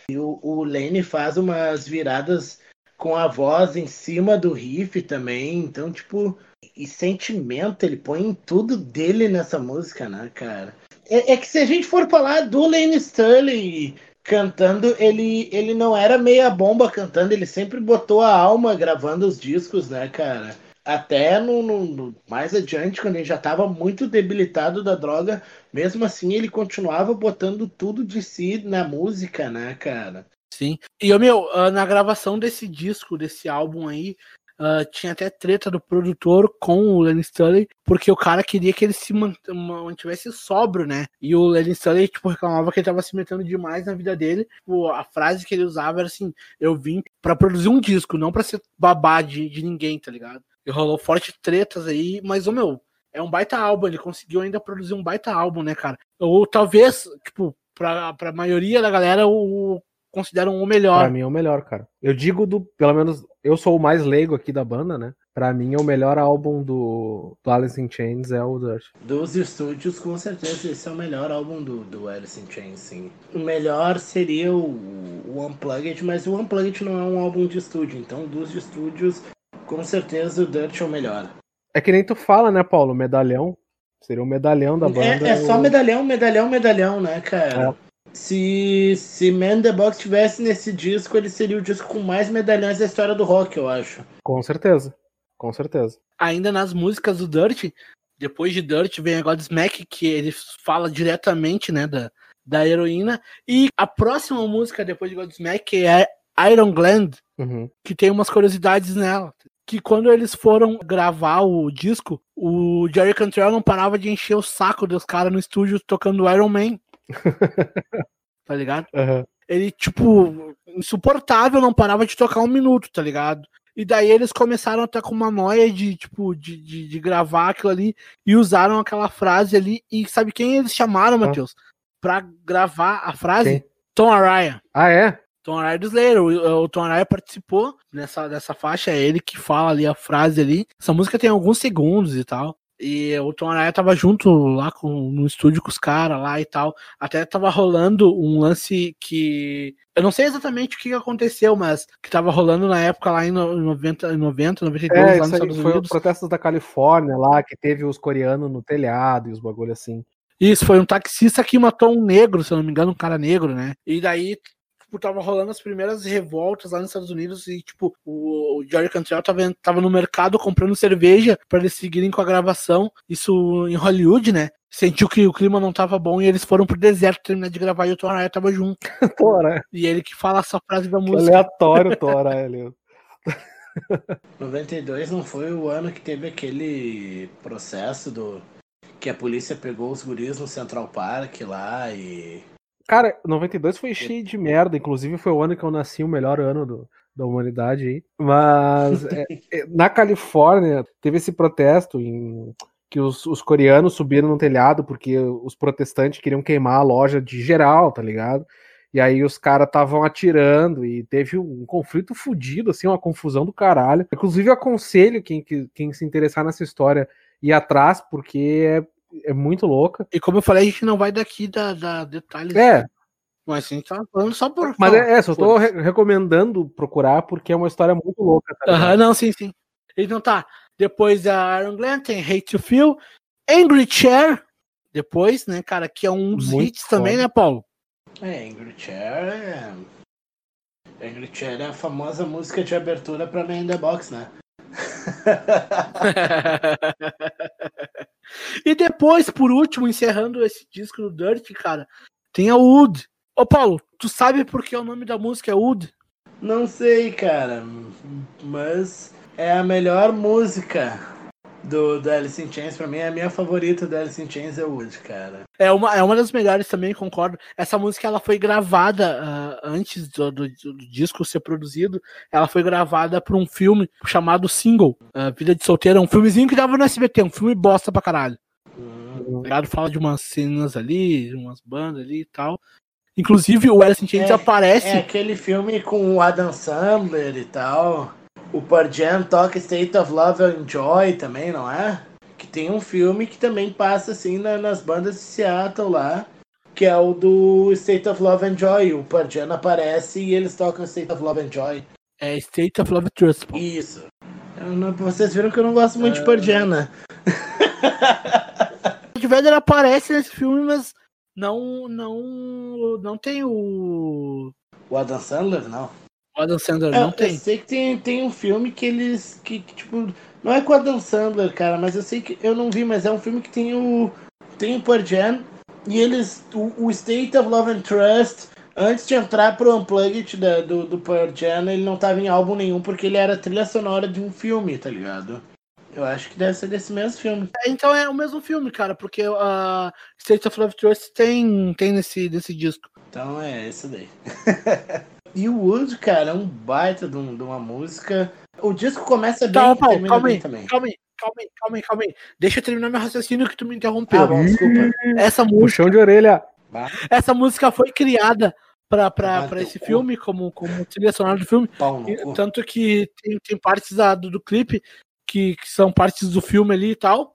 E o, o Lenny faz umas viradas com a voz em cima do riff também, então, tipo, e sentimento ele põe em tudo dele nessa música, né, cara? É, é que se a gente for falar do Lane Stanley cantando, ele, ele não era meia bomba cantando, ele sempre botou a alma gravando os discos, né, cara? Até no, no, mais adiante, quando ele já estava muito debilitado da droga, mesmo assim ele continuava botando tudo de si na música, né, cara? Sim. E, meu, ah, na gravação desse disco, desse álbum aí, Uh, tinha até treta do produtor com o Lenny Stanley, porque o cara queria que ele se mantivesse sóbrio, né? E o Lenny Stanley, tipo, reclamava que ele tava se metendo demais na vida dele. Tipo, a frase que ele usava era assim: eu vim para produzir um disco, não para ser babá de, de ninguém, tá ligado? E rolou forte tretas aí, mas o meu, é um baita álbum, ele conseguiu ainda produzir um baita álbum, né, cara? Ou talvez, tipo, pra, pra maioria da galera, o, consideram o melhor. Pra mim é o melhor, cara. Eu digo do, pelo menos, eu sou o mais leigo aqui da banda, né? Pra mim, o melhor álbum do, do Alice in Chains é o Dirt. Dos estúdios, com certeza, esse é o melhor álbum do, do Alice in Chains, sim. O melhor seria o, o Unplugged, mas o Unplugged não é um álbum de estúdio. Então, dos estúdios, com certeza, o Dirt é o melhor. É que nem tu fala, né, Paulo? Medalhão. Seria o medalhão da é, banda. É, é só o... medalhão, medalhão, medalhão, né, cara? É. Se, se Man the Box tivesse nesse disco, ele seria o disco com mais medalhões da história do rock, eu acho. Com certeza. Com certeza. Ainda nas músicas do Dirt, depois de Dirt vem a Godsmack, que ele fala diretamente, né, da, da heroína. E a próxima música depois de Godsmack é Iron Gland, uhum. que tem umas curiosidades nela. Que quando eles foram gravar o disco, o Jerry Cantrell não parava de encher o saco dos caras no estúdio tocando Iron Man. tá ligado? Uhum. Ele, tipo, insuportável, não parava de tocar um minuto, tá ligado? E daí eles começaram a estar com uma noia de, tipo, de, de, de, gravar aquilo ali e usaram aquela frase ali. E sabe quem eles chamaram, Matheus? Pra gravar a frase? Quem? Tom Araya. Ah, é? Tom Araya do Slayer. O, o Tom Araya participou nessa, dessa faixa, é ele que fala ali a frase ali. Essa música tem alguns segundos e tal. E o Tom Araya tava junto lá com, no estúdio com os caras lá e tal. Até tava rolando um lance que. Eu não sei exatamente o que aconteceu, mas que tava rolando na época lá em 90, 90 92, é, lá nos Estados foi Unidos. Foi protestos da Califórnia lá, que teve os coreanos no telhado e os bagulho assim. Isso, foi um taxista que matou um negro, se eu não me engano, um cara negro, né? E daí tipo, tava rolando as primeiras revoltas lá nos Estados Unidos e, tipo, o, o Jerry Cantrell tava, tava no mercado comprando cerveja para eles seguirem com a gravação. Isso em Hollywood, né? Sentiu que o clima não tava bom e eles foram pro deserto terminar de gravar e o Tom Araya tava junto. Tora. E ele que fala essa frase da música. Aleatório, Tora, ali. 92 não foi o ano que teve aquele processo do que a polícia pegou os guris no Central Park lá e Cara, 92 foi cheio de merda, inclusive foi o ano que eu nasci, o melhor ano do, da humanidade aí. Mas é, é, na Califórnia teve esse protesto em que os, os, coreanos subiram no telhado porque os protestantes queriam queimar a loja de geral, tá ligado? E aí os caras estavam atirando e teve um conflito fudido, assim, uma confusão do caralho. Inclusive aconselho quem, quem se interessar nessa história ir atrás, porque é, é muito louca. E como eu falei, a gente não vai daqui dar, dar detalhes. É. Mas a gente tá falando só por. Mas é, é só tô re recomendando procurar porque é uma história muito louca. Tá Aham, não, sim, sim. Então tá. Depois da Iron Glenn tem Hate to Feel, Angry Chair, depois, né, cara, que é um dos muito hits foda. também, né, Paulo? É, Angry Chair é. Angry Chair é a famosa música de abertura pra Man in the Box, né? e depois, por último, encerrando esse disco do Dirt, cara, tem a Wood. Ô Paulo, tu sabe por que o nome da música é Wood? Não sei, cara, mas é a melhor música do, do Alice in Chains, pra mim, é a minha favorita do Alice in Chains é Wood, cara. É uma, é uma das melhores também, concordo. Essa música ela foi gravada uh, antes do, do, do, disco ser produzido. Ela foi gravada por um filme chamado Single, uh, Vida de Solteira. Um filmezinho que dava no SBT, um filme bosta pra caralho. Hum. Fala de umas cenas ali, umas bandas ali e tal. Inclusive o Alice in Chains é, aparece. É aquele filme com o Adam Sandler e tal. O Pearl toca State of Love and Joy também, não é? Que tem um filme que também passa assim na, nas bandas de Seattle lá, que é o do State of Love and Joy. O Pearl aparece e eles tocam State of Love and Joy. É State of Love and Trust. Pô. Isso. Não, vocês viram que eu não gosto muito uh... de Pearl né? O Vedder aparece nesse filme, mas não, não, não tem o. O Adam Sandler, não. O Adam Sandler é, não tem. Eu sei que tem, tem um filme que eles. Que, que, tipo. Não é com o Adam Sandler, cara, mas eu sei que. Eu não vi, mas é um filme que tem o. Tem o Pearl Jam. E eles. O, o, State of Love and Trust. Antes de entrar pro Unplugged da, do, do Pearl Jam, ele não tava em álbum nenhum, porque ele era trilha sonora de um filme, tá ligado? Eu acho que deve ser desse mesmo filme. É, então é o mesmo filme, cara, porque a uh, State of Love Trust tem, tem nesse, nesse disco. Então é esse daí. E o Wood, cara, é um baita de, um, de uma música. O disco começa bem Paulo, calma bem aí, também. Calma aí, calma aí, calma aí, calma aí. Deixa eu terminar meu raciocínio que tu me interrompeu. Ah, bom, desculpa. Essa música. Puxão de orelha. Essa música foi criada pra, pra, pra esse filme, como, como trilha sonora do filme. E, tanto que tem, tem partes da, do, do clipe que, que são partes do filme ali e tal.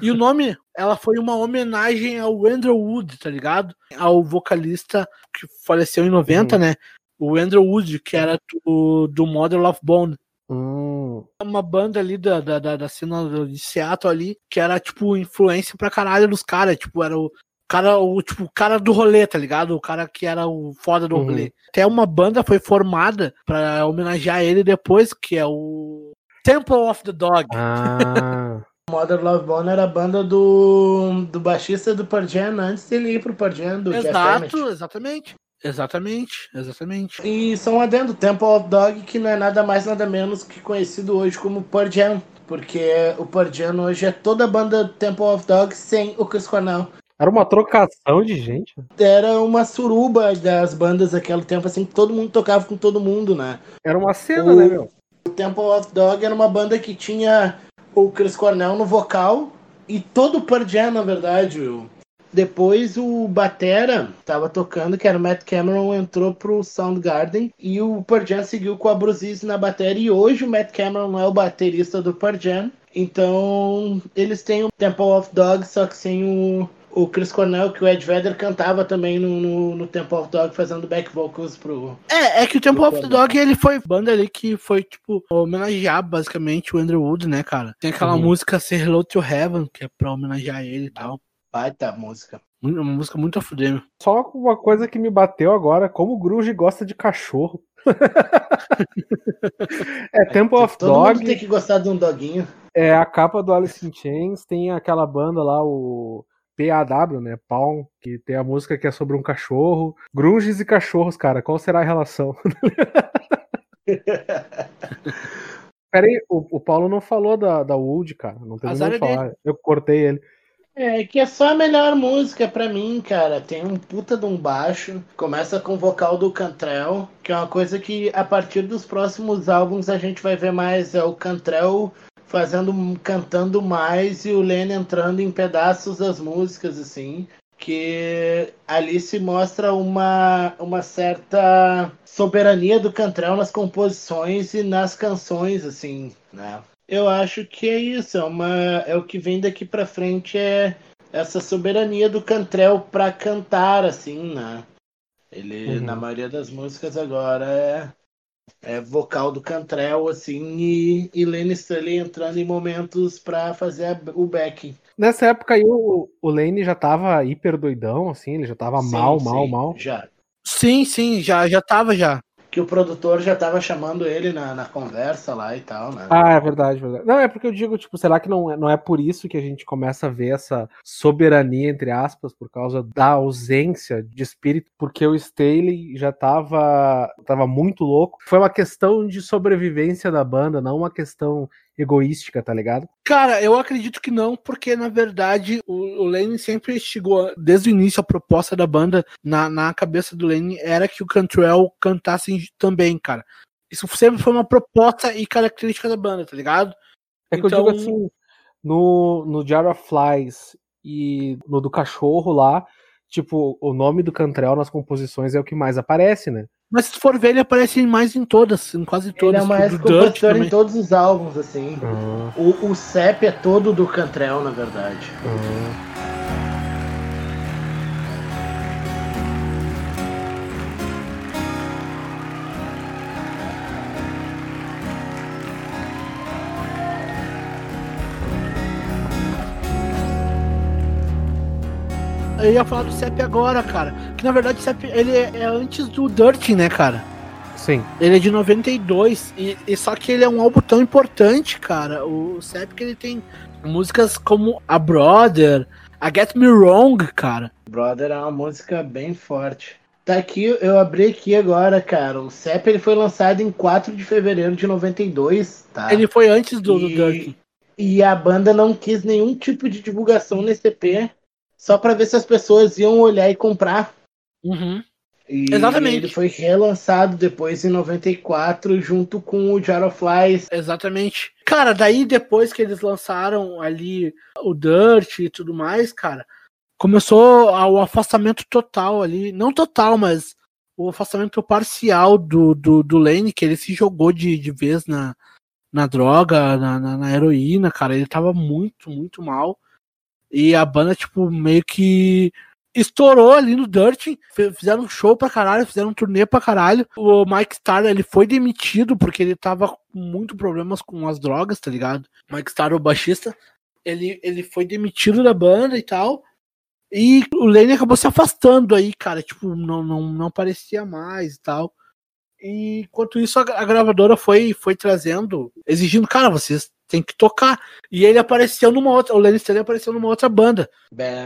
E o nome, ela foi uma homenagem ao Andrew Wood, tá ligado? Ao vocalista que faleceu em 90, uhum. né? O Andrew Wood, que era do, do Model of Bone. Hum. Uma banda ali da, da, da cena de Seattle ali, que era, tipo, influência pra caralho dos caras. Tipo, era o cara, o tipo, cara do rolê, tá ligado? O cara que era o foda do uhum. rolê. Até uma banda foi formada pra homenagear ele depois, que é o Temple of the Dog. Ah. Modern Love Bone era a banda do, do baixista do Pearl Jam antes dele ir pro Pearl Jam, do Exato, exatamente. Exatamente, exatamente. E são adendo, Temple of Dog, que não é nada mais nada menos que conhecido hoje como Pearl Jam, porque o Pearl Jam hoje é toda a banda Temple of Dog sem o Chris Cornell. Era uma trocação de gente? Era uma suruba das bandas daquele tempo, assim, que todo mundo tocava com todo mundo, né? Era uma cena, o, né, meu? O Temple of Dog era uma banda que tinha o Chris Cornell no vocal e todo o Pearl Jam, na verdade, o depois o Batera tava tocando, que era o Matt Cameron, entrou pro Soundgarden e o Pearl Jam seguiu com a Bruzice na bateria e hoje o Matt Cameron é o baterista do Pearl Jam. Então eles têm o Temple of Dogs, só que sem o, o Chris Cornell, que o Ed Vedder cantava também no, no, no, Temple of Dog, fazendo back vocals pro. É, é que o Temple of Dog ele foi banda ali que foi, tipo, homenagear basicamente o Andrew Wood, né, cara? Tem aquela uhum. música Say Hello to Heaven, que é pra homenagear ele e tal. Baita música. Uma música muito a fuder. Só uma coisa que me bateu agora, como o Grunge gosta de cachorro. é Temple of Todo Dog. Mundo tem que gostar de um doguinho. É a capa do Alice in Chains, tem aquela banda lá, o PAW, né? Palm, que tem a música que é sobre um cachorro. Grunges e cachorros, cara, qual será a relação? Peraí, o, o Paulo não falou da, da Wood, cara. Não tem Azar de é falar. Eu cortei ele. É, que é só a melhor música pra mim, cara. Tem um puta de um baixo. Começa com o vocal do Cantrell, que é uma coisa que a partir dos próximos álbuns a gente vai ver mais. É o Cantrell fazendo, cantando mais e o Lenny entrando em pedaços das músicas, assim. Que ali se mostra uma, uma certa soberania do Cantrell nas composições e nas canções, assim, né? Eu acho que é isso, é, uma, é o que vem daqui para frente é essa soberania do Cantrell para cantar, assim, né? Ele, uhum. na maioria das músicas agora, é, é vocal do Cantrell, assim, e, e Lane Stanley entrando em momentos para fazer a, o backing. Nessa época aí, o, o Lane já tava hiper doidão, assim, ele já tava sim, mal, mal, sim, mal. Já. Sim, sim, já, já tava já que o produtor já tava chamando ele na, na conversa lá e tal, né? Ah, é verdade, verdade. Não, é porque eu digo, tipo, será que não é, não é por isso que a gente começa a ver essa soberania, entre aspas, por causa da ausência de espírito, porque o Staley já tava, tava muito louco. Foi uma questão de sobrevivência da banda, não uma questão egoística, tá ligado? Cara, eu acredito que não, porque na verdade o, o Lane sempre chegou, desde o início, a proposta da banda na, na cabeça do Lane era que o Cantrell cantasse também, cara. Isso sempre foi uma proposta e característica da banda, tá ligado? É que então... eu digo então assim, no, no Jar of Flies e no do cachorro lá, tipo, o nome do Cantrell nas composições é o que mais aparece, né? Mas se for ver, ele aparece mais em todas, em quase todas. Ele é mais compositor em todos os álbuns, assim. Uhum. O, o CEP é todo do Cantrell, na verdade. Uhum. Eu ia falar do CEP agora, cara. Que na verdade o CEP ele é, é antes do Dirty, né, cara? Sim. Ele é de 92. E, e só que ele é um álbum tão importante, cara. O CEP que ele tem músicas como A Brother, a Get Me Wrong, cara. Brother é uma música bem forte. Tá aqui, eu abri aqui agora, cara. O CEP ele foi lançado em 4 de fevereiro de 92, tá? Ele foi antes do, e, do Dirty. E a banda não quis nenhum tipo de divulgação nesse EP só para ver se as pessoas iam olhar e comprar. Uhum. E Exatamente. ele foi relançado depois em 94 junto com o Jar of Flies. Exatamente. Cara, daí depois que eles lançaram ali o Dirt e tudo mais, cara, começou o afastamento total ali, não total, mas o afastamento parcial do, do, do Lane, que ele se jogou de, de vez na, na droga, na, na, na heroína, cara, ele tava muito, muito mal. E a banda, tipo, meio que estourou ali no Dirt, fizeram um show pra caralho, fizeram um turnê pra caralho. O Mike Starr, ele foi demitido porque ele tava com muito problemas com as drogas, tá ligado? Mike Starr, o baixista, ele, ele foi demitido da banda e tal. E o Lane acabou se afastando aí, cara, tipo, não, não, não aparecia mais e tal. E enquanto isso, a, gravadora foi, foi trazendo, exigindo, cara, vocês tem que tocar. E ele apareceu numa outra, o Lenny Stanley apareceu numa outra banda.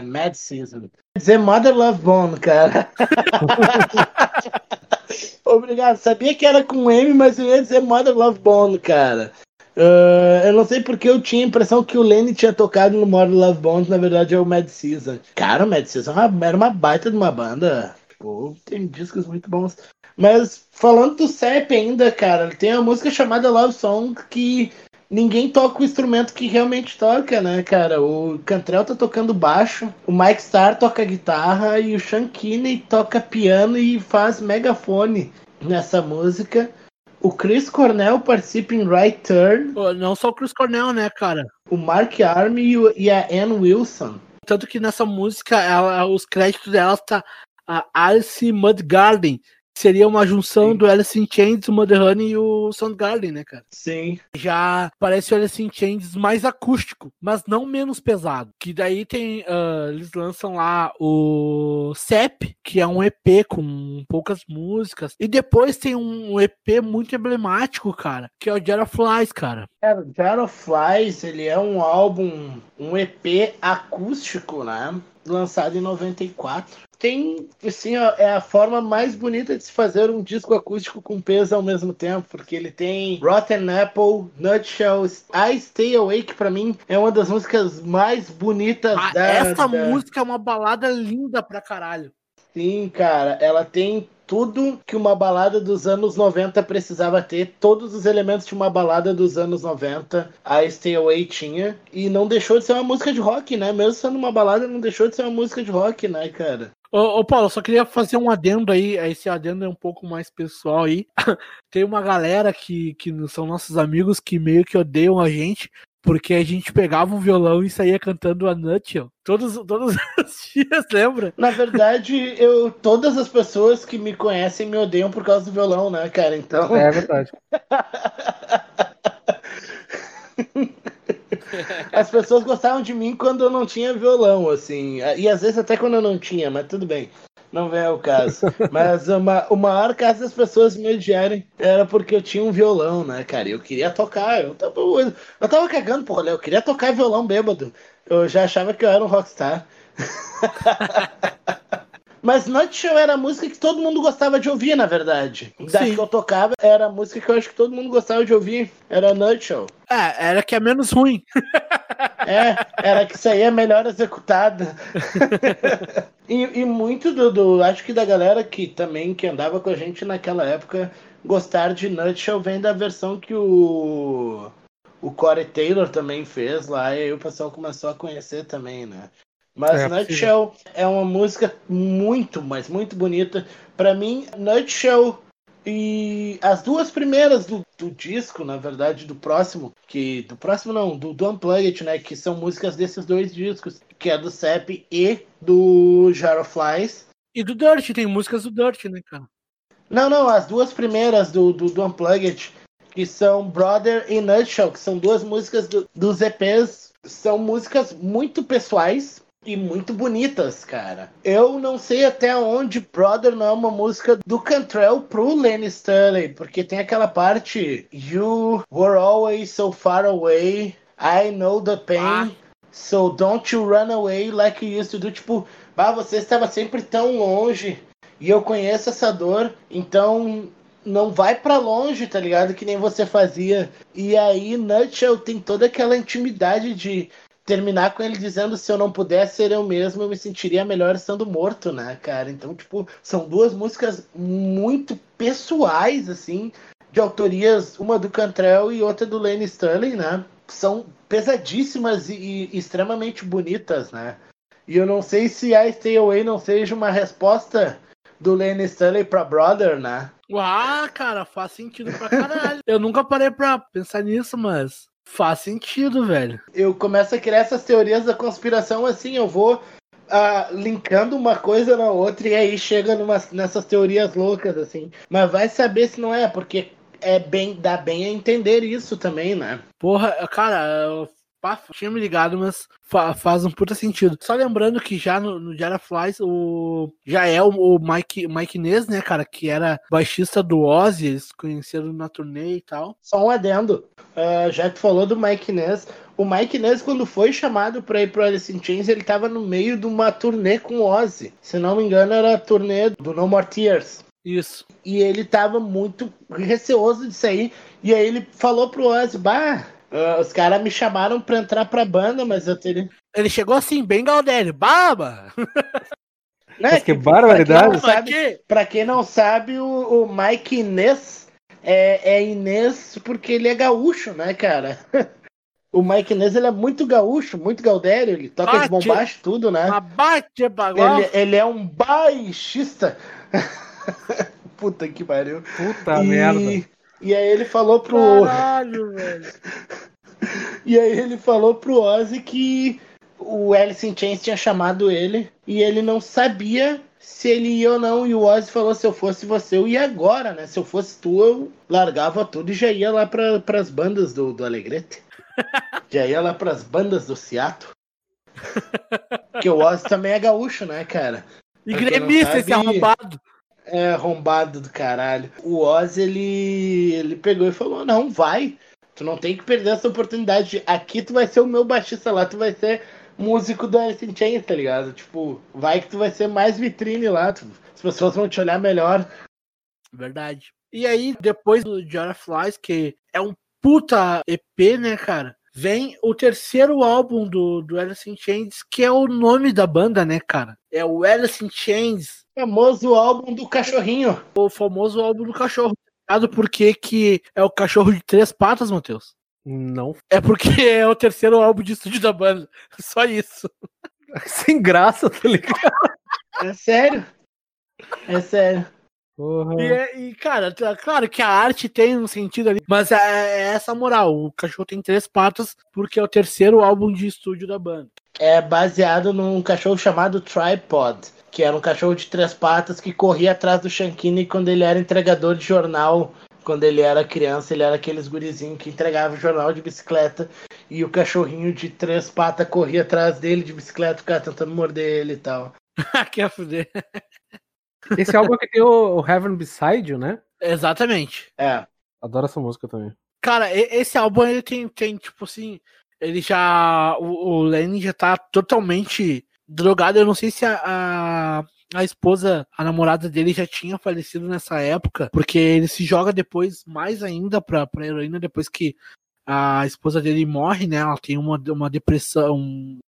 Mad Season. Dizer Mother Love Bone, cara. Obrigado. Sabia que era com M, mas eu ia dizer Mother Love Bone, cara. Uh, eu não sei porque eu tinha a impressão que o Lenny tinha tocado no Mother Love Bone, na verdade é o Mad Season. Cara, o Mad Season era uma baita de uma banda. Pô, tem discos muito bons. Mas falando do CEP ainda, cara, tem uma música chamada Love Song que ninguém toca o instrumento que realmente toca, né, cara? O Cantrell tá tocando baixo, o Mike Starr toca guitarra e o Sean Kinney toca piano e faz megafone nessa música. O Chris Cornell participa em Right Turn. não só o Chris Cornell, né, cara? O Mark Army e a Ann Wilson. Tanto que nessa música, ela, os créditos dela tá a Alice Mudgarden, seria uma junção Sim. do Alice in Chains, o Mudhoney e o Soundgarden, né, cara? Sim. Já parece o Alice in Chains mais acústico, mas não menos pesado. Que daí tem, uh, eles lançam lá o CEP, que é um EP com poucas músicas, e depois tem um EP muito emblemático, cara, que é o Jar of Flies, cara. É, o Jar of Flies, ele é um álbum, um EP acústico, né? Lançado em 94. Tem, assim, ó, é a forma mais bonita de se fazer um disco acústico com peso ao mesmo tempo, porque ele tem Rotten Apple, Nutshell, I Stay Awake, pra mim, é uma das músicas mais bonitas Ah, da... essa da- música é uma balada linda pra caralho. Sim, cara, ela tem tudo que uma balada dos anos 90 precisava ter, todos os elementos de uma balada dos anos 90, a Stay Away tinha, e não deixou de ser uma música de rock, né? Mesmo sendo uma balada, não deixou de ser uma música de rock, né, cara? Ô, ô, Paulo, só queria fazer um adendo aí. Esse adendo é um pouco mais pessoal aí. Tem uma galera que, que são nossos amigos que meio que odeiam a gente. Porque a gente pegava um violão e saía cantando a Nutshell. Todos, todos os dias, lembra? Na verdade, eu todas as pessoas que me conhecem me odeiam por causa do violão, né, cara? Então, É verdade. as pessoas gostavam de mim quando eu não tinha violão, assim. E às vezes até quando eu não tinha, mas tudo bem. Não vem ao caso. Mas uma, o maior caso das pessoas me odiarem era porque eu tinha um violão, né, cara? E Eu queria tocar. Eu tava, eu tava cagando rolê. Eu queria tocar violão bêbado. Eu já achava que eu era um rockstar. Mas Nutshell era a música que todo mundo gostava de ouvir, na verdade. Da Sim. que eu tocava, era a música que eu acho que todo mundo gostava de ouvir. Era Nutshell. É, era que é menos ruim. É, era que saía melhor executada. e, e muito do, do- Acho que da galera que também que andava com a gente naquela época gostar de Nutshell vem da versão que o. O Corey Taylor também fez lá, e aí o pessoal começou a conhecer também, né? Mas É, Nutshell é uma música muito, mas muito bonita. Pra mim, Nutshell e as duas primeiras do, do disco, na verdade, do próximo, que do próximo não, do, do Unplugged, né, que são músicas desses dois discos, que é do CEP e do Jar of Flies. E do Dirt, tem músicas do Dirt, né, cara? Não, não, as duas primeiras do, do, do Unplugged, que são Brother e Nutshell, que são duas músicas do- dos EPs, são músicas muito pessoais e muito bonitas, cara. Eu não sei até onde Brother não é uma música do Cantrell pro Lenny Stanley, porque tem aquela parte You were always so far away, I know the pain, Ah. so don't you run away like you used to do. Tipo, bah, você estava sempre tão longe e eu conheço essa dor, então não vai pra longe, tá ligado? Que nem você fazia. E aí, Nutshell tem toda aquela intimidade de terminar com ele dizendo se eu não pudesse ser eu mesmo, eu me sentiria melhor estando morto, né, cara? Então, tipo, são duas músicas muito pessoais, assim, de autorias, uma do Cantrell e outra do Lenny Stanley, né? São pesadíssimas e, e extremamente bonitas, né? E eu não sei se I Stay Away não seja uma resposta do Lenny Stanley pra Brother, né? Ah, cara, faz sentido pra caralho. Eu nunca parei pra pensar nisso, mas faz sentido, velho. Eu começo a criar essas teorias da conspiração assim, eu vou ah, linkando uma coisa na outra e aí chega numa, nessas teorias loucas, assim. Mas vai saber se não é, porque é bem, dá bem a entender isso também, né? Porra, cara, eu pá, tinha me ligado, mas fa- faz um puta sentido. Só lembrando que já no, no Jara Flies, o, já é o, o Mike, Mike Ness, né, cara, que era baixista do Ozzy, eles conheceram na turnê e tal. Só um adendo. Ah, já que tu falou do Mike Ness, o Mike Ness, quando foi chamado pra ir pro Alice in Chains, ele tava no meio de uma turnê com o Ozzy. Se não me engano, era a turnê do No More Tears. Isso. E ele tava muito receoso de sair. E aí ele falou pro Ozzy, bah, ah, os caras me chamaram pra entrar pra banda, mas eu teria... Ele chegou assim, bem Galdério, baba! Né, Mas que tipo, barbaridade. Pra quem não sabe, pra quem não sabe o, o Mike Inês é, é Inês porque ele é gaúcho, né, cara? O Mike Inês, ele é muito gaúcho, muito gaudério, ele toca de Bate. bombacho, tudo, né? Uma bate bagulho. Ele, ele é um baixista. Puta que pariu. Puta e, merda. E aí ele falou pro. Caralho, velho. E aí ele falou pro Ozzy que o Alice in Chains tinha chamado ele e ele não sabia se ele ia ou não. E o Ozzy falou: se eu fosse você, eu ia agora, né? Se eu fosse tu, eu largava tudo e já ia lá pra, pras bandas do, do Alegrete. já ia lá pras bandas do Seattle. Porque o Ozzy também é gaúcho, né, cara? E gremista esse sabe- arrombado. É arrombado do caralho. O Oz, ele, ele pegou e falou: Não, vai. Tu não tem que perder essa oportunidade. Aqui tu vai ser o meu baixista, lá tu vai ser músico do Alice in Chains, tá ligado? Tipo, vai que tu vai ser mais vitrine lá, tu, as pessoas vão te olhar melhor. Verdade. E aí, depois do Jara Flies, que é um puta EP, né, cara? Vem o terceiro álbum do, do Alice in Chains, que é o nome da banda, né, cara? É o Alice in Chains. Famoso álbum do cachorrinho. O famoso álbum do cachorro. Sabe por que, que é o cachorro de três patas, Matheus? Não. É porque é o terceiro álbum de estúdio da banda. Só isso. Sem graça, tá ligado? É sério? É sério. Porra. E, é- e, cara, claro que a arte tem um sentido ali, mas é, é essa a moral. O cachorro tem três patas porque é o terceiro álbum de estúdio da banda. É baseado num cachorro chamado Tripod, que era um cachorro de três patas que corria atrás do Shankini quando ele era entregador de jornal. Quando ele era criança, ele era aqueles gurizinhos que entregava o jornal de bicicleta e o cachorrinho de três patas corria atrás dele de bicicleta, ficava tentando morder ele e tal. Quer fuder. Esse álbum aqui tem o, o Heaven Beside You, né? Exatamente. É. Adoro essa música também. Cara, esse álbum ele tem, tem tipo assim, ele já. O, o Lenny já tá totalmente drogado. Eu não sei se a, a, a esposa, a namorada dele já tinha falecido nessa época, porque ele se joga depois mais ainda pra, pra heroína depois que a esposa dele morre, né? Ela tem uma, uma depressão,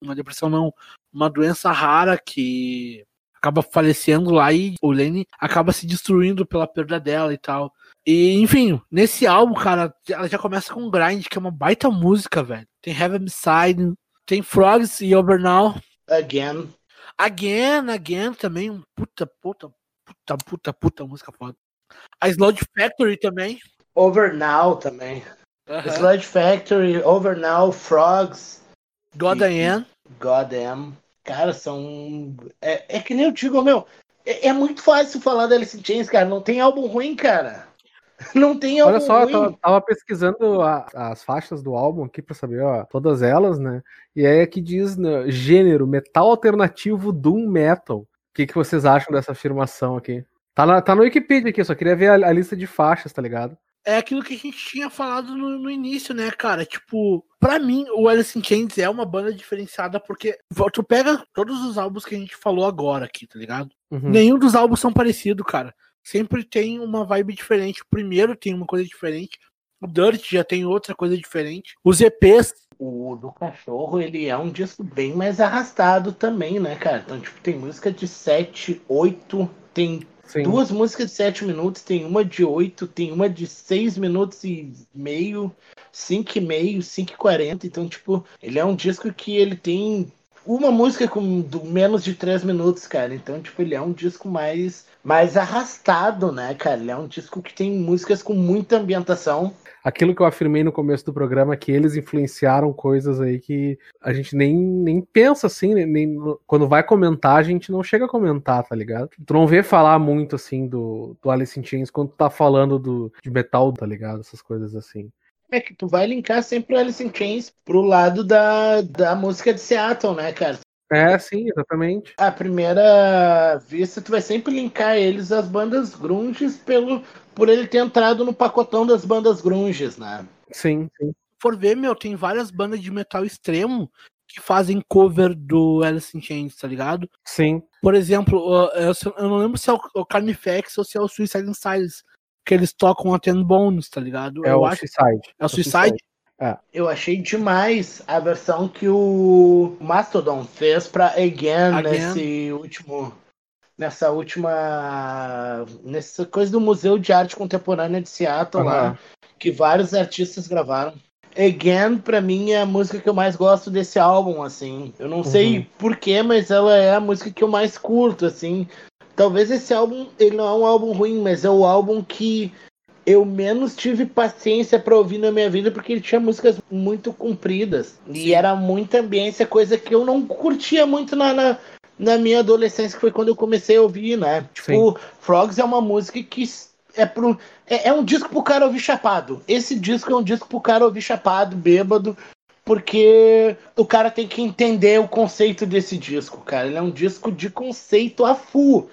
uma depressão não, uma doença rara que acaba falecendo lá e o Lenny acaba se destruindo pela perda dela e tal. E, enfim, nesse álbum, cara, ela já começa com Grind, que é uma baita música, velho. Tem Heaven Side, tem Frogs e Over Now. Again. Again, Again também, puta, puta, puta, puta, puta música foda. A Sludge Factory também. Over Now também. Aham. Sludge Factory, Over Now, Frogs, God I Am. Goddamn. Cara, são. É, é que nem eu digo, meu. É, é muito fácil falar da Alice in Chains, cara. Não tem álbum ruim, cara. Não tem álbum Olha só, eu ruim. tava, tava pesquisando a- as faixas do álbum aqui pra saber, ó, todas elas, né? E aí aqui diz né, gênero, metal alternativo doom metal. O que, que vocês acham dessa afirmação aqui? Tá, na, tá no Wikipedia aqui, eu só queria ver a, a lista de faixas, tá ligado? É aquilo que a gente tinha falado no, no início, né, cara? Tipo, pra mim, o Alice in Chains é uma banda diferenciada porque tu pega todos os álbuns que a gente falou agora aqui, tá ligado? Uhum. Nenhum dos álbuns são parecidos, cara. Sempre tem uma vibe diferente. O primeiro tem uma coisa diferente. O Dirt já tem outra coisa diferente. Os EPs. O do cachorro, ele é um disco bem mais arrastado também, né, cara? Então, tipo, tem música de 7, 8, tem Sim. duas músicas de 7 minutos, tem uma de 8, tem uma de 6 minutos e meio, 5 e meio, 5 e 40. Então, tipo, ele é um disco que ele tem uma música com menos de 3 minutos, cara. Então, tipo, ele é um disco mais, mais arrastado, né, cara? Ele é um disco que tem músicas com muita ambientação. Aquilo que eu afirmei no começo do programa, que eles influenciaram coisas aí que a gente nem, nem pensa assim, nem- nem, quando vai comentar, a gente não chega a comentar, tá ligado? Tu não vê falar muito assim do, do Alice in Chains quando tu tá falando do, de metal, tá ligado? Essas coisas assim. É que tu vai linkar sempre o Alice in Chains pro lado da, da música de Seattle, né, cara? É, sim, exatamente. À primeira vista, tu vai sempre linkar eles às bandas grunges pelo, por ele ter entrado no pacotão das bandas grunges, né? Sim, sim. For ver, meu, tem várias bandas de metal extremo que fazem cover do Alice in Chains, tá ligado? Sim. Por exemplo, eu, não lembro se é o, o Carnifex ou se é o Suicide Silence. Que eles tocam a Ten Bones, tá ligado? É eu o acho Suicide. é o Suicide. Eu achei demais a versão que o Mastodon fez pra Again, Again. nesse último. Nessa última. Nessa coisa do Museu de Arte Contemporânea de Seattle lá. Aham. que vários artistas gravaram. Again, pra mim, é a música que eu mais gosto desse álbum, assim. Eu não sei Uhum. porquê, mas ela é a música que eu mais curto, assim. Talvez esse álbum, ele não é um álbum ruim, mas é o álbum que eu menos tive paciência pra ouvir na minha vida, porque ele tinha músicas muito compridas. E era muita ambiência, coisa que eu não curtia muito na, na, na minha adolescência, que foi quando eu comecei a ouvir, né? Tipo, Frogs é uma música que é pro. É, é um disco pro cara ouvir chapado. Esse disco é um disco pro cara ouvir chapado, bêbado, porque o cara tem que entender o conceito desse disco, cara. Ele é um disco de conceito a full.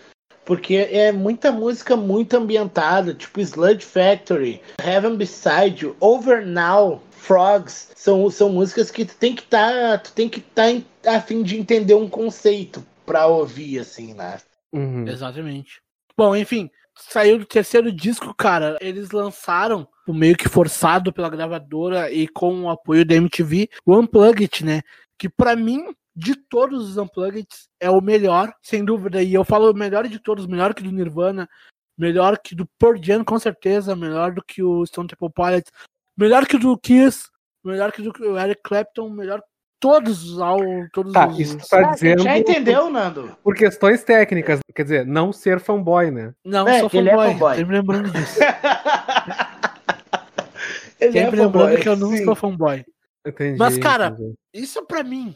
Porque é muita música muito ambientada, tipo Sludge Factory, Heaven Beside You, Over Now, Frogs, são, são músicas que tu tem que estar, tá, tu tem que estar tá a fim de entender um conceito pra ouvir, assim, né? Uhum. Exatamente. Bom, enfim, saiu do terceiro disco, cara. Eles lançaram, meio que forçado pela gravadora e com o apoio da MTV, o Unplugged, né? Que para mim, de todos os Unplugged, é o melhor, sem dúvida. E eu falo o melhor de todos, melhor que do Nirvana, melhor que do Pearl Jam, com certeza, melhor do que o Stone Temple Pilots, melhor que o do Kiss, melhor que do Eric Clapton, melhor todos ao todos tá, os... isso tá ah, dizendo já entendeu Nando por questões técnicas quer dizer não ser fanboy né não é, sou fanboy, é fanboy. sempre lembrando disso ele sempre é lembrando que eu não sim. sou fanboy entendi, mas cara entendi. isso para mim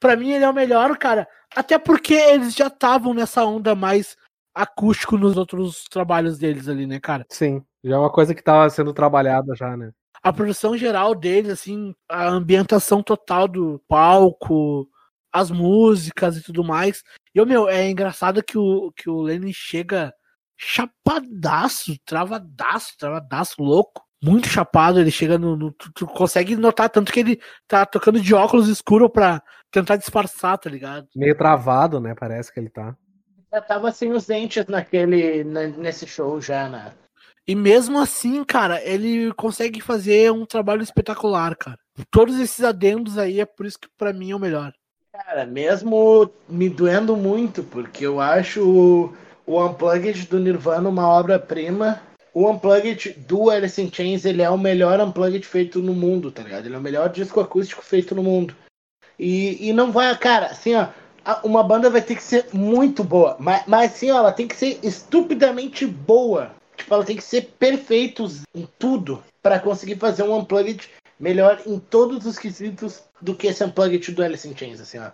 para mim ele é o melhor cara até porque eles já estavam nessa onda mais acústico nos outros trabalhos deles ali né cara sim já é uma coisa que tava sendo trabalhada já né a produção geral deles, assim, a ambientação total do palco, as músicas e tudo mais. E, o meu, é engraçado que o, que o Lenny chega chapadaço, travadaço, travadaço, louco. Muito chapado, ele chega no. no tu, tu, consegue notar tanto que ele tá tocando de óculos escuro pra tentar disfarçar, tá ligado? Meio travado, né? Parece que ele tá. Já tava sem os dentes naquele. nesse show já, né? E mesmo assim, cara, ele consegue fazer um trabalho espetacular, cara. Todos esses adendos aí é por isso que para mim é o melhor. Cara, mesmo me doendo muito, porque eu acho o, o Unplugged do Nirvana uma obra-prima. O Unplugged do Alice in Chains, ele é o melhor Unplugged feito no mundo, tá ligado? Ele é o melhor disco acústico feito no mundo. E, e não vai, cara, assim, ó, uma banda vai ter que ser muito boa, mas, mas assim, ó, ela tem que ser estupidamente boa Tipo, ela tem que ser perfeita em tudo para conseguir fazer um Unplugged melhor em todos os quesitos do que esse Unplugged do Alice in Chains, assim, ó.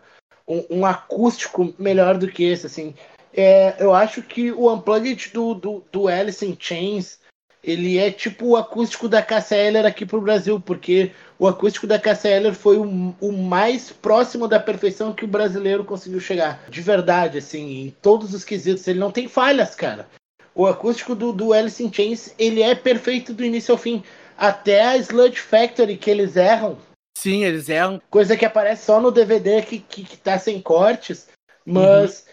Um, um acústico melhor do que esse, assim. É, eu acho que o Unplugged do, do, do Alice in Chains, ele é tipo o acústico da Cassia Eller aqui pro Brasil, porque o acústico da Cassia Eller foi o, o mais próximo da perfeição que o brasileiro conseguiu chegar. De verdade, assim, em todos os quesitos. Ele não tem falhas, cara o acústico do, do Alice in Chains, ele é perfeito do início ao fim. Até a Sludge Factory, que eles erram. Sim, eles erram. Coisa que aparece só no DVD que, que, que tá sem cortes. Mas uhum.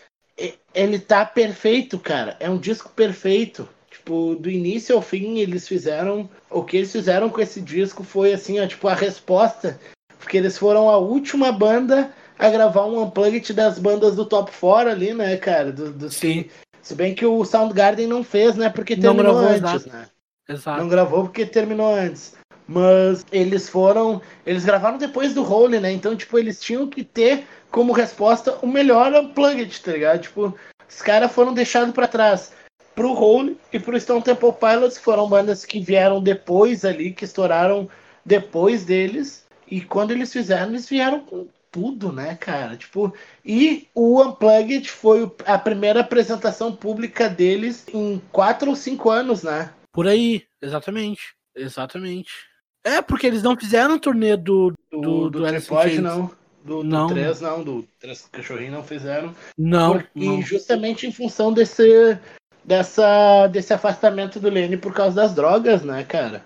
Ele tá perfeito, cara. É um disco perfeito. Tipo, do início ao fim, eles fizeram. O que eles fizeram com esse disco foi assim, ó, tipo, a resposta. Porque eles foram a última banda a gravar um unplugged das bandas do top 4 ali, né, cara? Do, do Sim. Que, se bem que o Soundgarden não fez, né? Porque terminou antes, né? Exato. Não gravou porque terminou antes. Mas eles foram. Eles gravaram depois do Hole, né? Então, tipo, eles tinham que ter como resposta o melhor Unplugged, tá ligado? Tipo, os caras foram deixados para trás. Pro Hole e pro Stone Temple Pilots foram bandas que vieram depois ali, que estouraram depois deles. E quando eles fizeram, eles vieram com tudo, né, cara? Tipo, e o Unplugged foi a primeira apresentação pública deles em quatro ou cinco anos, né? Por aí, exatamente. Exatamente. É, porque eles não fizeram um turnê do do, do, do, do Tripod, não. Do, não. 3, não. Do 3 Cachorrinho não fizeram. Não. E justamente em função desse, dessa, desse afastamento do Lenny por causa das drogas, né, cara?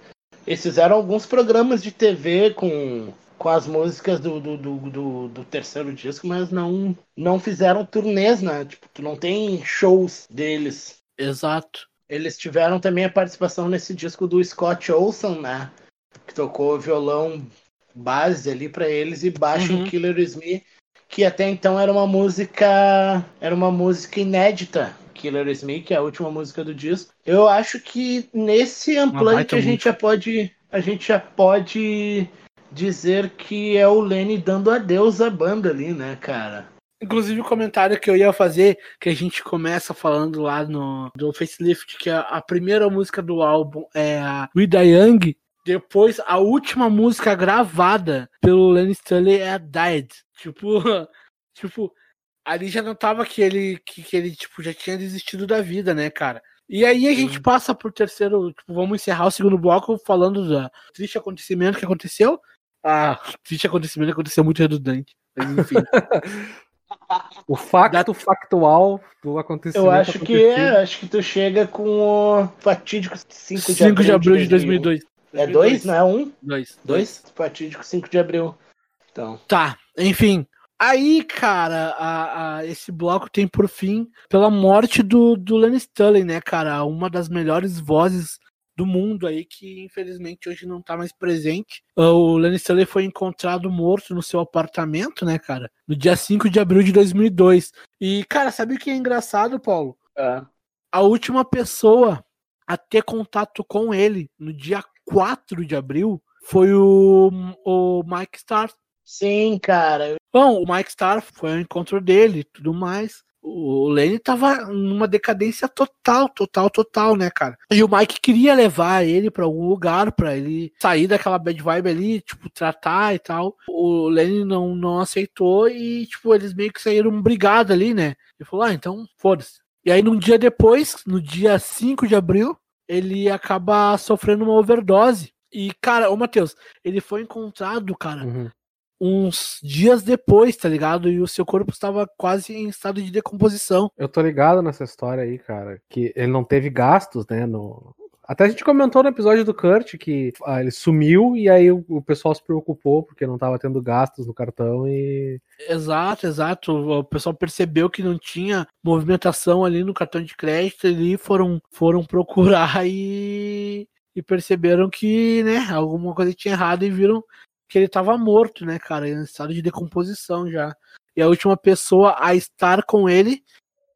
Eles fizeram alguns programas de TV com com as músicas do, do, do, do, do terceiro disco, mas não, não fizeram turnês, né? Tipo, tu não tem shows deles. Exato. Eles tiveram também a participação nesse disco do Scott Olson, né? Que tocou violão base ali para eles e baixo uhum. Killer Smith, que até então era uma música era uma música inédita. Killer Smith, que é a última música do disco. Eu acho que nesse unplugged a gente já pode a gente já pode dizer que é o Lenny dando adeus à banda ali, né, cara? Inclusive o comentário que eu ia fazer, que a gente começa falando lá no do Facelift, que a, a primeira música do álbum é a We The Young, depois a última música gravada pelo Lenny Stanley é a Died. Tipo, tipo, ali já não tava que ele, que, que ele tipo, já tinha desistido da vida, né, cara? E aí a gente passa pro terceiro, tipo, vamos encerrar o segundo bloco falando do triste acontecimento que aconteceu ah, triste acontecimento aconteceu muito redundante. Mas enfim. o facto factual do acontecimento. Eu acho que é, acho que tu chega com o fatídico 5 de 5 abril, de, abril de 2002. É 2, não é 1? Um? 2. 2? Fatídico 5 de abril. Então. Tá, enfim. Aí, cara, a, a, esse bloco tem por fim pela morte do, do Lenny Stanley, né, cara? Uma das melhores vozes do mundo aí que infelizmente hoje não tá mais presente. O Lenny Stanley foi encontrado morto no seu apartamento, né, cara? No dia 5 de abril de 2002. E, cara, sabe o que é engraçado, Paulo? É. A última pessoa a ter contato com ele no dia 4 de abril foi o, o Mike Starr. Sim, cara. Bom, o Mike Starr foi ao encontro dele e tudo mais o Lenny tava numa decadência total, total, total, né, cara? E o Mike queria levar ele para algum lugar para ele sair daquela bad vibe ali, tipo, tratar e tal. O Lenny não, não aceitou e, tipo, eles meio que saíram brigados ali, né? Ele falou, ah, então, foda-se. E aí, num dia depois, no dia 5 de abril, ele acaba sofrendo uma overdose. E, cara, ô Matheus, ele foi encontrado, cara, uhum uns dias depois, tá ligado? E o seu corpo estava quase em estado de decomposição. Eu tô ligado nessa história aí, cara, que ele não teve gastos, né, no... Até a gente comentou no episódio do Kurt que ah, ele sumiu e aí o, o, pessoal se preocupou porque não tava tendo gastos no cartão e. Exato, exato. O pessoal percebeu que não tinha movimentação ali no cartão de crédito e foram, foram procurar e, e perceberam que, né, alguma coisa tinha errado e viram que ele estava morto, né, cara, em estado de decomposição já. E a última pessoa a estar com ele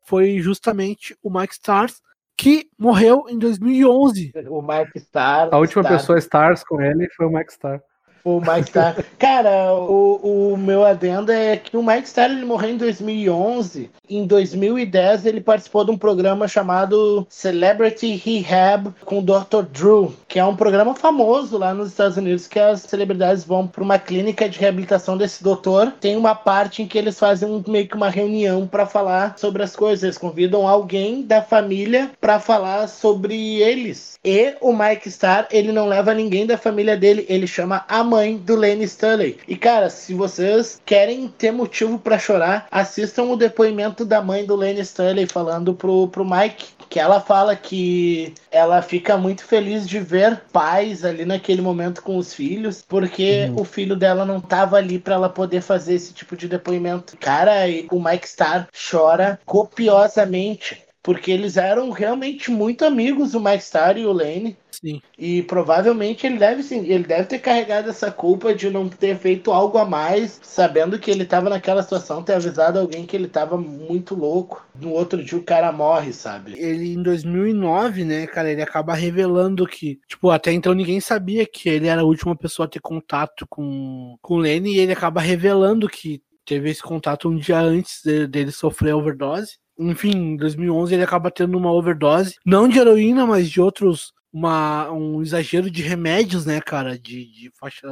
foi justamente o Mike Stars, que morreu em 2011. O Mike Stars. A última pessoa Stars com ele foi o Mike Stars. O Mike Star. Cara, o, o meu adendo é que o Mike Star ele morreu em 2011. Em 2010 ele participou de um programa chamado Celebrity Rehab com o Dr. Drew, que é um programa famoso lá nos Estados Unidos que as celebridades vão para uma clínica de reabilitação desse doutor. Tem uma parte em que eles fazem um, meio que uma reunião para falar sobre as coisas. Eles convidam alguém da família para falar sobre eles. E o Mike Star, ele não leva ninguém da família dele, ele chama a mãe do Lane Stanley. E cara, se vocês querem ter motivo para chorar, assistam o depoimento da mãe do Lane Stanley falando pro, pro Mike que ela fala que ela fica muito feliz de ver pais ali naquele momento com os filhos, porque uhum. o filho dela não tava ali para ela poder fazer esse tipo de depoimento. Cara, o Mike Starr chora copiosamente porque eles eram realmente muito amigos, o Mike Starr e o Lane. Sim. E provavelmente ele deve sim, ele deve ter carregado essa culpa de não ter feito algo a mais, sabendo que ele estava naquela situação, ter avisado alguém que ele estava muito louco. No outro dia o cara morre, sabe? Ele em 2009, né, cara, ele acaba revelando que, tipo, até então ninguém sabia que ele era a última pessoa a ter contato com com o Lane e ele acaba revelando que teve esse contato um dia antes dele sofrer a overdose enfim, em 2011 ele acaba tendo uma overdose, não de heroína, mas de outros, uma, um exagero de remédios, né, cara, de, de faixa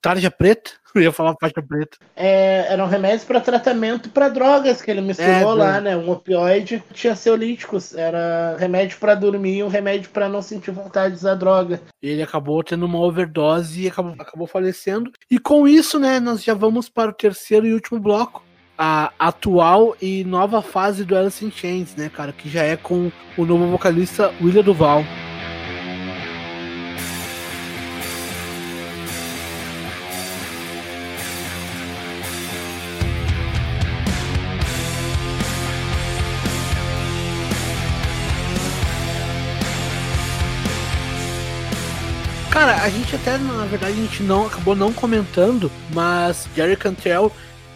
tarja preta, eu ia falar faixa preta. É, eram remédios para tratamento para drogas que ele misturou é, lá, né, um opioide, tinha seolíticos, era remédio para dormir e um remédio para não sentir vontade de usar droga. Ele acabou tendo uma overdose e acabou, acabou falecendo. E com isso, né, nós já vamos para o terceiro e último bloco, a atual e nova fase do Alice in Chains, né, cara? Que já é com o novo vocalista William Duval. Cara, a gente até, na verdade, a gente não acabou não comentando, mas Jerry Cantrell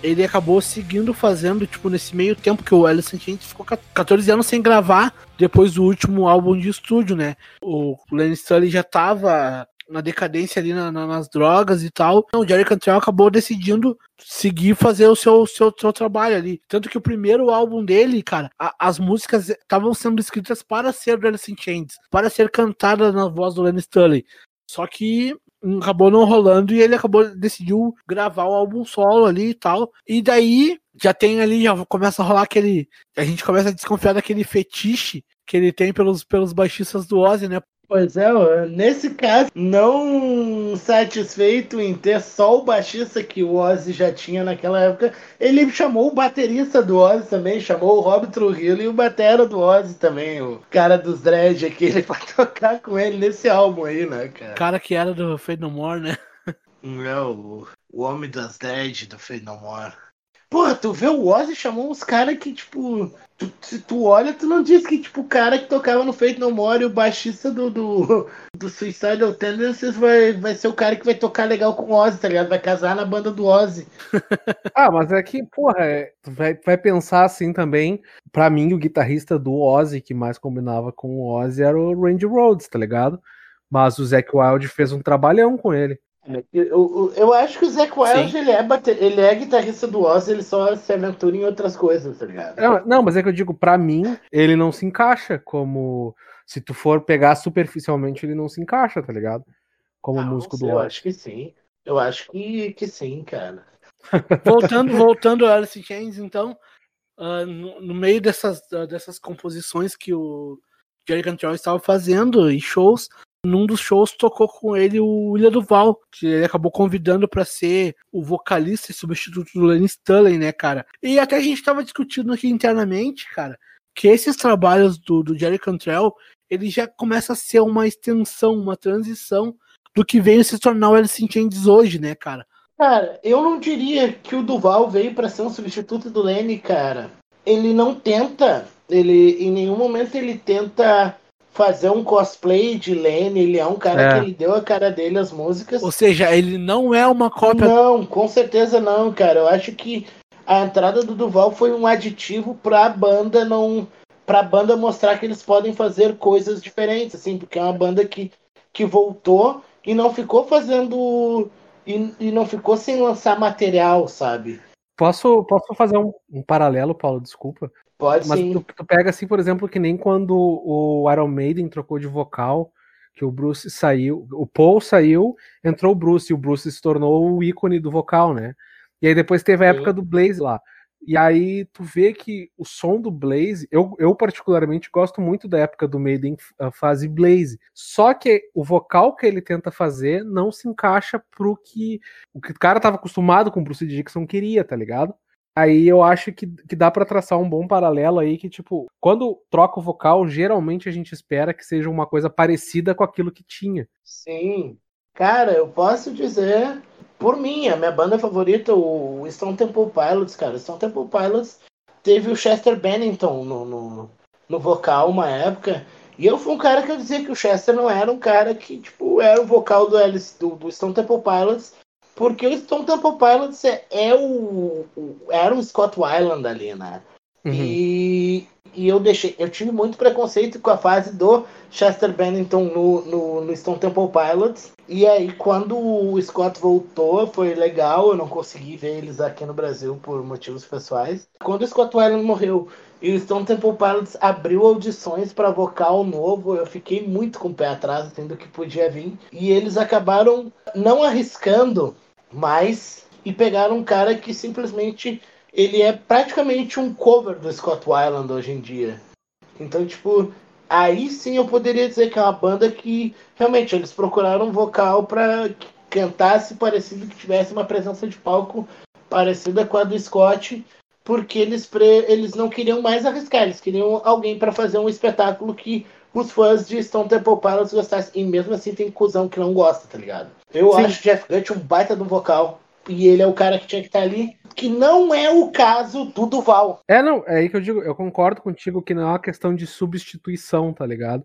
ele acabou seguindo fazendo, tipo, nesse meio tempo que o Alice in Chains ficou 14 anos sem gravar depois do último álbum de estúdio, né? O Lenny Stanley já tava na decadência ali na, na, nas drogas e tal. Então, o Jerry Cantrell acabou decidindo seguir fazer o seu, seu, seu trabalho ali. Tanto que o primeiro álbum dele, cara, a, as músicas estavam sendo escritas para ser do Alice in Chains, para ser cantada na voz do Lenny Stanley. Só que acabou não rolando e ele acabou decidiu gravar o álbum solo ali e tal. E daí já tem ali, já começa a rolar aquele. A gente começa a desconfiar daquele fetiche que ele tem pelos, pelos baixistas do Ozzy, né? Pois é, nesse caso, não satisfeito em ter só o baixista que o Ozzy já tinha naquela época, ele chamou o baterista do Ozzy também, chamou o Rob Trujillo e o batera do Ozzy também, o cara dos dread aqui, pra tocar com ele nesse álbum aí, né, cara? O cara que era do Fade No More, né? É, o, homem das dread do Fade No More. Porra, tu vê o Ozzy chamou uns caras que, tipo, tu, se tu olha, tu não diz que, tipo, o cara que tocava no Fate No More, o baixista do, do, do Suicidal Tendencies vai, vai ser o cara que vai tocar legal com o Ozzy, tá ligado? Vai casar na banda do Ozzy. ah, mas é que, porra, é, tu vai, vai pensar assim também. Pra mim, o guitarrista do Ozzy que mais combinava com o Ozzy era o Randy Rhodes, tá ligado? Mas o Zac Wild fez um trabalhão com ele. Eu, eu acho que o Zac Wild ele é, bater, ele é guitarrista do Ozzy, ele só se aventura em outras coisas, tá ligado? Não, não, mas é que eu digo, pra mim, ele não se encaixa como. Se tu for pegar superficialmente, ele não se encaixa, tá ligado? Como não, músico do Ozzy. Eu acho que sim. Eu acho que, que sim, cara. Voltando, voltando a Alice Chains, então, uh, no, no, meio dessas, uh, dessas composições que o Jerry Cantrell estava fazendo e shows, num dos shows tocou com ele o William Duval, que ele acabou convidando para ser o vocalista e substituto do Lenny Stanley, né, cara? E até a gente tava discutindo aqui internamente, cara, que esses trabalhos do, do Jerry Cantrell, ele já começa a ser uma extensão, uma transição do que veio se tornar o Alice in Chains hoje, né, cara? Cara, eu não diria que o Duval veio para ser um substituto do Lenny, cara. Ele não tenta, ele em nenhum momento ele tenta fazer um cosplay de Lenny, ele é um cara é. que ele deu a cara dele às músicas. Ou seja, ele não é uma cópia. Não, com certeza não, cara. Eu acho que a entrada do Duval foi um aditivo pra banda não. Pra banda mostrar que eles podem fazer coisas diferentes, assim, porque é uma banda que, que voltou e não ficou fazendo. E, e não ficou sem lançar material, sabe? Posso, posso fazer um, um paralelo, Paulo? Desculpa. Pode Mas sim. Tu, tu, pega assim, por exemplo, que nem quando o Iron Maiden trocou de vocal, que o Bruce saiu, o Paul saiu, entrou o Bruce, e o Bruce se tornou o ícone do vocal, né? E aí depois teve a época do Blaze lá. E aí tu vê que o som do Blaze, eu, eu particularmente gosto muito da época do Maiden fase Blaze. Só que o vocal que ele tenta fazer não se encaixa pro que o que o cara tava acostumado com o Bruce Dixon queria, tá ligado? Aí eu acho que, que dá para traçar um bom paralelo aí que, tipo, quando troca o vocal, geralmente a gente espera que seja uma coisa parecida com aquilo que tinha. Sim. Cara, eu posso dizer, por mim, a minha banda favorita, o Stone Temple Pilots, cara. Stone Temple Pilots teve o Chester Bennington no, no, no vocal uma época. E eu fui um cara que eu dizia que o Chester não era um cara que, tipo, era o vocal do, Alice, do, do Stone Temple Pilots porque o Stone Temple Pilots é, é o, o, Era um Scott Weiland ali, né? Uhum. E, e eu deixei. Eu tive muito preconceito com a fase do Chester Bennington no, no, no Stone Temple Pilots. E aí, quando o Scott voltou, foi legal. Eu não consegui ver eles aqui no Brasil por motivos pessoais. Quando o Scott Weiland morreu e o Stone Temple Pilots abriu audições para vocal novo, eu fiquei muito com o pé atrás, tendo que podia vir. E eles acabaram não arriscando mas e pegaram um cara que simplesmente ele é praticamente um cover do Scott Weiland hoje em dia. Então, tipo, aí sim eu poderia dizer que é uma banda que realmente eles procuraram um vocal para cantasse parecido que tivesse uma presença de palco parecida com a do Scott, porque eles pre... eles não queriam mais arriscar, eles queriam alguém para fazer um espetáculo que os fãs de Stone Temple Pilots gostassem. E mesmo assim tem cuzão que não gosta, tá ligado? Eu Sim. acho Jeff Gutt um baita do vocal. E ele é o cara que tinha que estar tá ali. Que não é o caso do Duval. É, não, é aí que eu digo, eu concordo contigo que não é uma questão de substituição, tá ligado?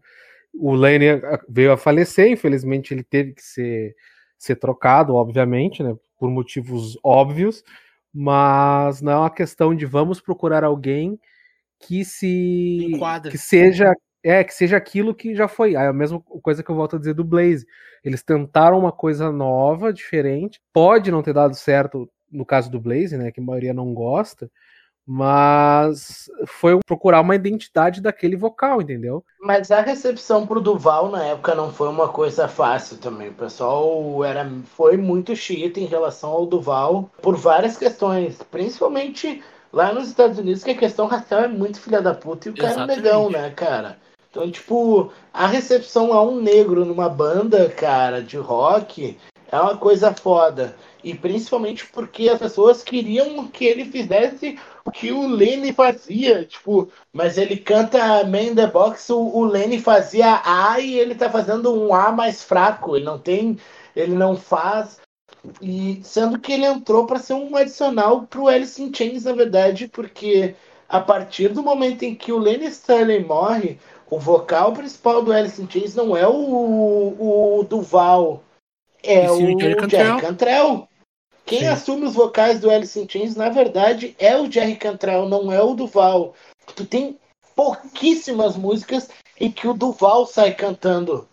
O Lane veio a falecer, infelizmente ele teve que ser, ser trocado, obviamente, né? Por motivos óbvios, mas não é uma questão de vamos procurar alguém que se Enquadra. que seja é, que seja aquilo que já foi. É a mesma coisa que eu volto a dizer do Blaze. Eles tentaram uma coisa nova, diferente. Pode não ter dado certo no caso do Blaze, né? Que a maioria não gosta. Mas foi procurar uma identidade daquele vocal, entendeu? Mas a recepção pro Duval na época não foi uma coisa fácil também. O pessoal era, foi muito chita em relação ao Duval por várias questões. Principalmente lá nos Estados Unidos, que a questão racial é muito filha da puta e o cara é negão, né, cara? Então, tipo, a recepção a um negro numa banda, cara, de rock é uma coisa foda. E principalmente porque as pessoas queriam que ele fizesse o que o Lenny fazia. Tipo, mas ele canta Man the Box, o, o Lenny fazia A e ele tá fazendo um A mais fraco. Ele não tem. Ele não faz. E sendo que ele entrou para ser um adicional pro Alice in Chains, na verdade, porque a partir do momento em que o Lenny Stanley morre, o vocal principal do Alice in Chains não é o, o Duval, é o Jerry Cantrell. Cantrell. Quem Sim. assume os vocais do Alice in Chains, na verdade, é o Jerry Cantrell, não é o Duval. Tu tem pouquíssimas músicas em que o Duval sai cantando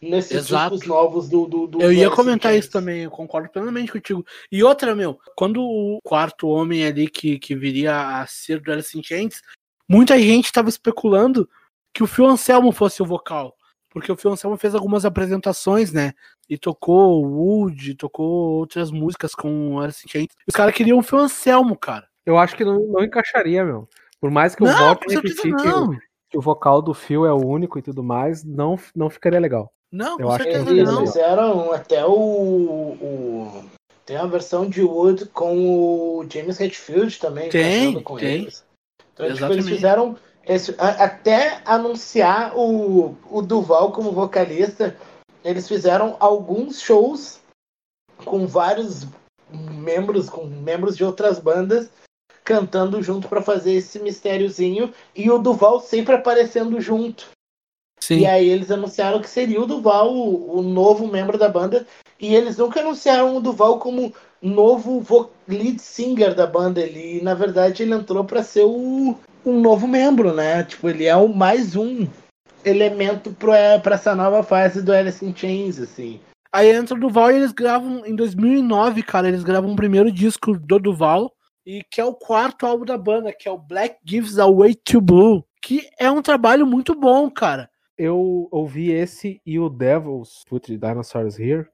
nesses Exato. discos novos do, do, do Eu ia Alice comentar isso também, eu concordo plenamente contigo. E outra, meu, quando o quarto homem ali que, que viria a ser do Alice in Chains, muita gente estava especulando que o Phil Anselmo fosse o vocal porque o Phil Anselmo fez algumas apresentações, né? E tocou Wood, tocou outras músicas com Alice in Chains. Os caras queriam o Phil Anselmo, cara. Eu acho que não, não encaixaria, meu. Por mais que eu volte repetir que o, que o vocal do Phil é o único e tudo mais, não, não ficaria legal. Não, eu acho que eles não. fizeram até o, o, Tem a versão de Wood com o James Hetfield também. Tem, com tem. Eles. Então, tipo, eles fizeram a, até anunciar o, o Duval como vocalista, eles fizeram alguns shows com vários membros, com membros de outras bandas cantando junto para fazer esse mistériozinho e o Duval sempre aparecendo junto. Sim. E aí eles anunciaram que seria o Duval o, o, novo membro da banda e eles nunca anunciaram o Duval como novo lead singer da banda. Ele, na verdade, ele entrou para ser o, um novo membro, né? Tipo, ele é o mais um elemento para essa nova fase do Alice in Chains, assim. Aí entra o Duval e eles gravam em 2009, cara, eles gravam o primeiro disco do Duval e que é o quarto álbum da banda, que é o Black Gives Away to Blue, que é um trabalho muito bom, cara. Eu ouvi esse e o Devil's Put Dinosaurs Here.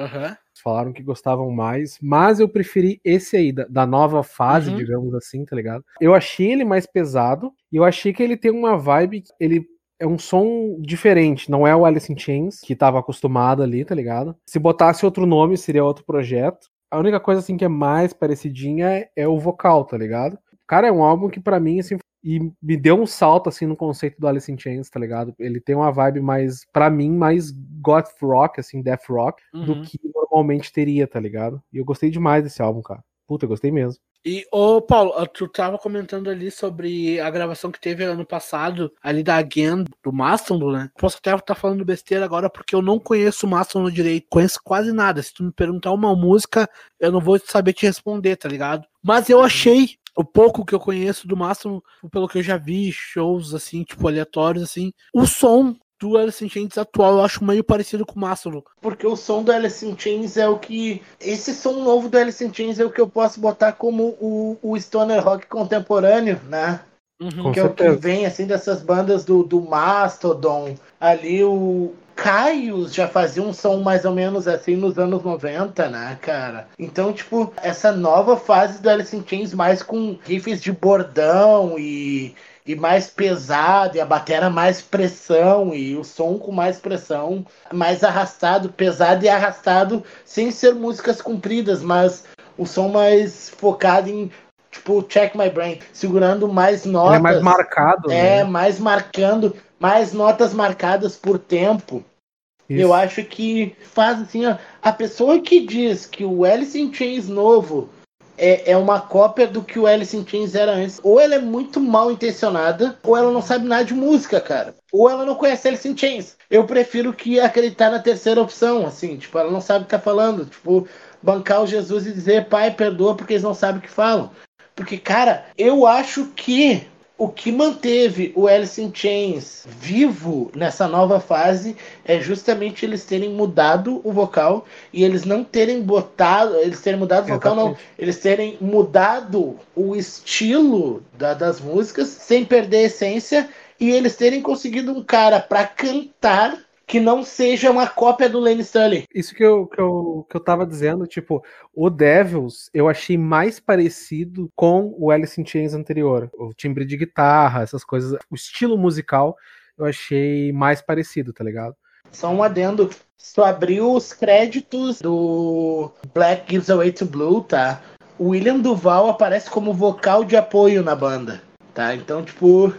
Uhum falaram que gostavam mais, mas eu preferi esse aí, da, da nova fase, uhum. digamos assim, tá ligado? Eu achei ele mais pesado, e eu achei que ele tem uma vibe, ele é um som diferente, não é o Alice in Chains, que tava acostumado ali, tá ligado? Se botasse outro nome, seria outro projeto. A única coisa, assim, que é mais parecidinha é o vocal, tá ligado? Cara, é um álbum que para mim, assim, e me deu um salto assim no conceito do Alice in Chains, tá ligado? Ele tem uma vibe mais, para mim, mais goth rock, assim, death rock, uhum. do que normalmente teria, tá ligado? E eu gostei demais desse álbum, cara. Puta, eu gostei mesmo. E, ô Paulo, tu tava comentando ali sobre a gravação que teve ano passado, ali da Again, do Mastodon, né? Posso até estar tá falando besteira agora, porque eu não conheço o Mastodon direito, conheço quase nada. Se tu me perguntar uma música, eu não vou saber te responder, tá ligado? Mas eu uhum. achei o pouco que eu conheço do Mastodon, pelo que eu já vi, shows assim, tipo, aleatórios, assim, o som do Alice in Chains atual eu acho meio parecido com o Mastodon. Porque o som do Alice in Chains é o que. Esse som novo do Alice in Chains é o que eu posso botar como o, o Stoner Rock contemporâneo, né? Uhum. Que é o que vem assim dessas bandas do, do Mastodon. Ali o, Caios já fazia um som mais ou menos assim nos anos 90, né, cara? Então, tipo, essa nova fase do Alice in Chains mais com riffs de bordão e, e mais pesado, e a bateria mais pressão, e o som com mais pressão, mais arrastado, pesado e arrastado, sem ser músicas compridas, mas o som mais focado em tipo Check My Brain, segurando mais notas. Ele é mais marcado. É, né? mais marcando, mais notas marcadas por tempo. Isso. Eu acho que faz assim, ó, a pessoa que diz que o Alice in Chains novo é, é uma cópia do que o Alice in Chains era antes, ou ela é muito mal intencionada, ou ela não sabe nada de música, cara. Ou ela não conhece Alice in Chains. Eu prefiro que acreditar na terceira opção, assim, tipo, ela não sabe o que tá falando, tipo, bancar o Jesus e dizer, pai, perdoa porque eles não sabem o que falam. Porque, cara, eu acho que o que manteve o Alice in Chains vivo nessa nova fase é justamente eles terem mudado o vocal e eles não terem botado, eles terem mudado o vocal, não, eles terem mudado o estilo da, das músicas sem perder a essência e eles terem conseguido um cara para cantar que não seja uma cópia do Lane Stanley. Isso que eu, que, eu, que eu tava dizendo, tipo, o Devils eu achei mais parecido com o Alice in Chains anterior. O timbre de guitarra, essas coisas, o estilo musical eu achei mais parecido, tá ligado? Só um adendo. Se tu abriu os créditos do Black Gives Away to Blue, tá? O William Duval aparece como vocal de apoio na banda, tá? Então, tipo,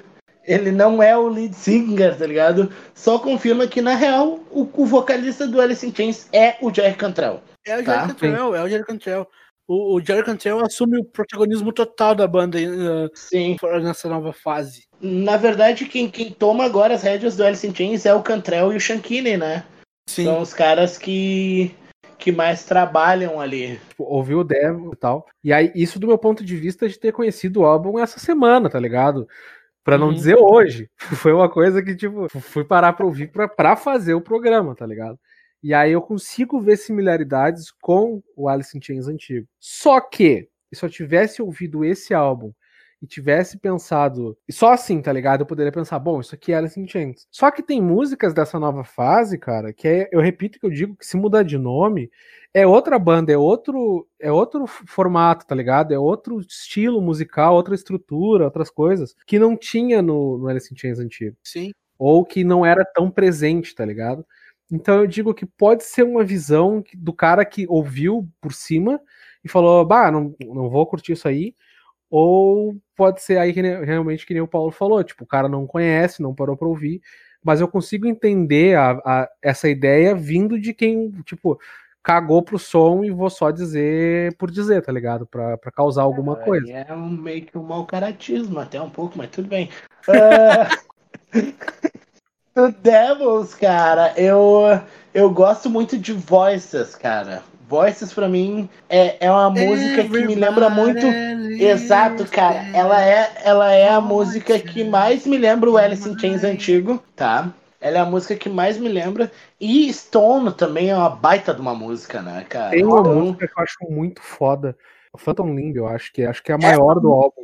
ele não é o lead singer, tá ligado? Só confirma que, na real, o, o vocalista do Alice in Chains é o Jerry Cantrell. É o Jerry tá? Cantrell, é o Jerry Cantrell. O, o Jerry Cantrell assume o protagonismo total da banda uh, Sim. nessa nova fase. Na verdade, quem, quem toma agora as rédeas do Alice in Chains é o Cantrell e o Shankine, né? Sim. São os caras que que mais trabalham ali. Tipo, ouviu o demo e tal. E aí, isso do meu ponto de vista de ter conhecido o álbum essa semana, tá ligado? Pra não uhum. dizer hoje. Foi uma coisa que, tipo, fui parar pra ouvir pra, pra fazer o programa, tá ligado? E aí eu consigo ver similaridades com o Alice in Chains antigo. Só que, se eu tivesse ouvido esse álbum e tivesse pensado. E só assim, tá ligado? Eu poderia pensar, bom, isso aqui é Alice in Chains. Só que tem músicas dessa nova fase, cara, que é, eu repito que eu digo que se mudar de nome, é outra banda, é outro, é outro formato, tá ligado? É outro estilo musical, outra estrutura, outras coisas que não tinha no, no Alice in Chains antigo. Sim. Ou que não era tão presente, tá ligado? Então eu digo que pode ser uma visão do cara que ouviu por cima e falou, bah, não, não vou curtir isso aí ou pode ser aí que realmente que nem o Paulo falou, tipo, o cara não conhece, não parou para ouvir, mas eu consigo entender a, a, essa ideia vindo de quem, tipo, cagou pro som e vou só dizer por dizer, tá ligado? Pra, pra causar alguma é, coisa. É um, meio que um mau caratismo, até um pouco, mas tudo bem. Uh... do Devils, cara, eu, eu gosto muito de Voices, cara. Voices para mim é, é uma música que me lembra muito. Exato, cara. Ela é, ela é a música que mais me lembra o Alice in Chains antigo, tá? Ela é a música que mais me lembra. E Stone também é uma baita de uma música, né, cara? Tem uma então... música que eu acho muito foda. Phantom Limb, eu acho que acho que é a maior é, do álbum.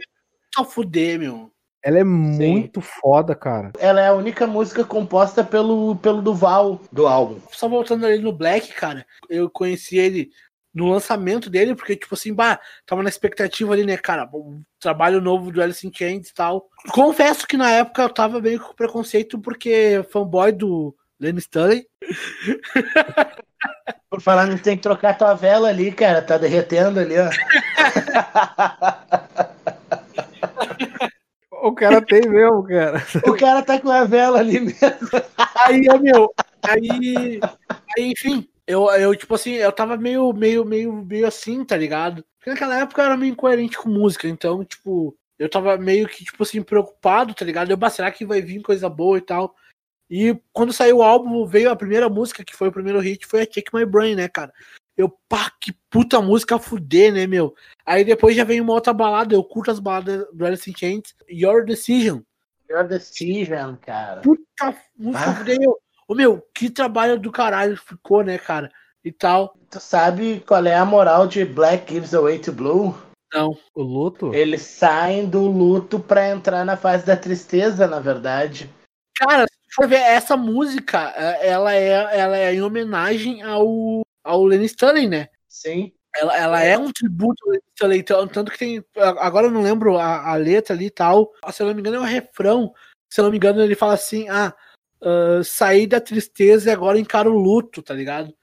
Tá fuder, meu. Ela é muito Sim. foda, cara. Ela é a única música composta pelo, pelo Duval do álbum. Só voltando ali no Black, cara, eu conheci ele no lançamento dele, porque, tipo assim, bah, tava na expectativa ali, né, cara, o trabalho novo do Alice in Chains e tal. Confesso que na época eu tava bem com preconceito, porque fanboy do Lenny Stanley. Por falar, não tem que trocar tua vela ali, cara, tá derretendo ali, ó. O cara tem mesmo, cara. O cara tá com a vela ali mesmo. Aí, meu, aí, aí enfim, eu, eu, tipo assim, eu tava meio, meio, meio, meio assim, tá ligado? Porque naquela época eu era meio incoerente com música, então, tipo, eu tava meio que, tipo assim, preocupado, tá ligado? Eu, será que vai vir coisa boa e tal? E quando saiu o álbum, veio a primeira música, que foi o primeiro hit, foi a Take My Brain, né, cara? Eu, pá, que puta música fuder, né, meu? Aí depois já vem uma outra balada, eu curto as baladas do Alice in Chains, Your Decision. Your Decision, cara. Puta música ah. fuder. Ô, meu, que trabalho do caralho ficou, né, cara? E tal. Tu sabe qual é a moral de Black Gives Away to Blue? Não. O luto? Eles saem do luto pra entrar na fase da tristeza, na verdade. Cara, for ver, essa música, é, ela é, ela é em homenagem ao ao Lenny Stanley, né? Sim. Ela, ela é um tributo ao Lenny Stanley, tanto que tem. Agora eu não lembro a, a letra ali e tal. Se eu não me engano, é um refrão. Se eu não me engano, ele fala assim: ah, uh, sair da tristeza e agora encara o luto, tá ligado?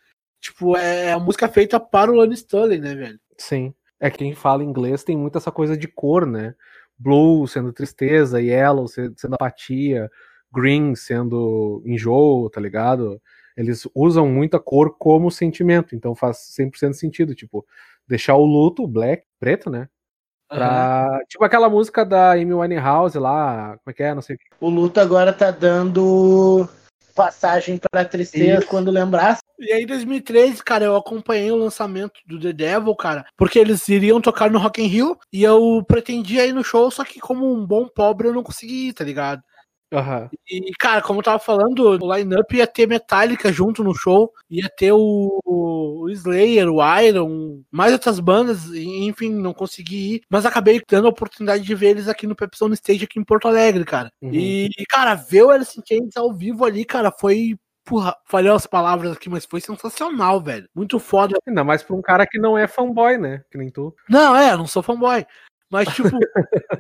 Tipo, é, é a música feita para o Lenny Stanley, né, velho? Sim. É que quem fala inglês tem muito essa coisa de cor, né? Blue sendo tristeza, yellow sendo apatia, green sendo enjoo, tá ligado? eles usam muita cor como sentimento, então faz 100% sentido, tipo, deixar o luto, black, preto, né? Pra, uhum. Tipo aquela música da Amy Winehouse lá, como é que é, não sei o que. O luto agora tá dando passagem pra tristeza Isso. quando lembrar. E aí, em 2013, cara, eu acompanhei o lançamento do The Devil, cara, porque eles iriam tocar no Rock in Rio e eu pretendia ir no show, só que como um bom pobre eu não consegui ir, tá ligado? Uhum. E, cara, como eu tava falando, o line-up ia ter Metallica junto no show, ia ter o, o Slayer, o Iron, mais outras bandas, enfim, não consegui ir, mas acabei dando a oportunidade de ver eles aqui no Pepsi on Stage aqui em Porto Alegre, cara. Uhum. E, cara, ver o Alice in Chains ao vivo ali, cara, foi Porra, falei as palavras aqui, mas foi sensacional, velho. Muito foda. Ainda mais pra um cara que não é fanboy, né? Que nem tu. Não, é, não sou fanboy. Mas, tipo,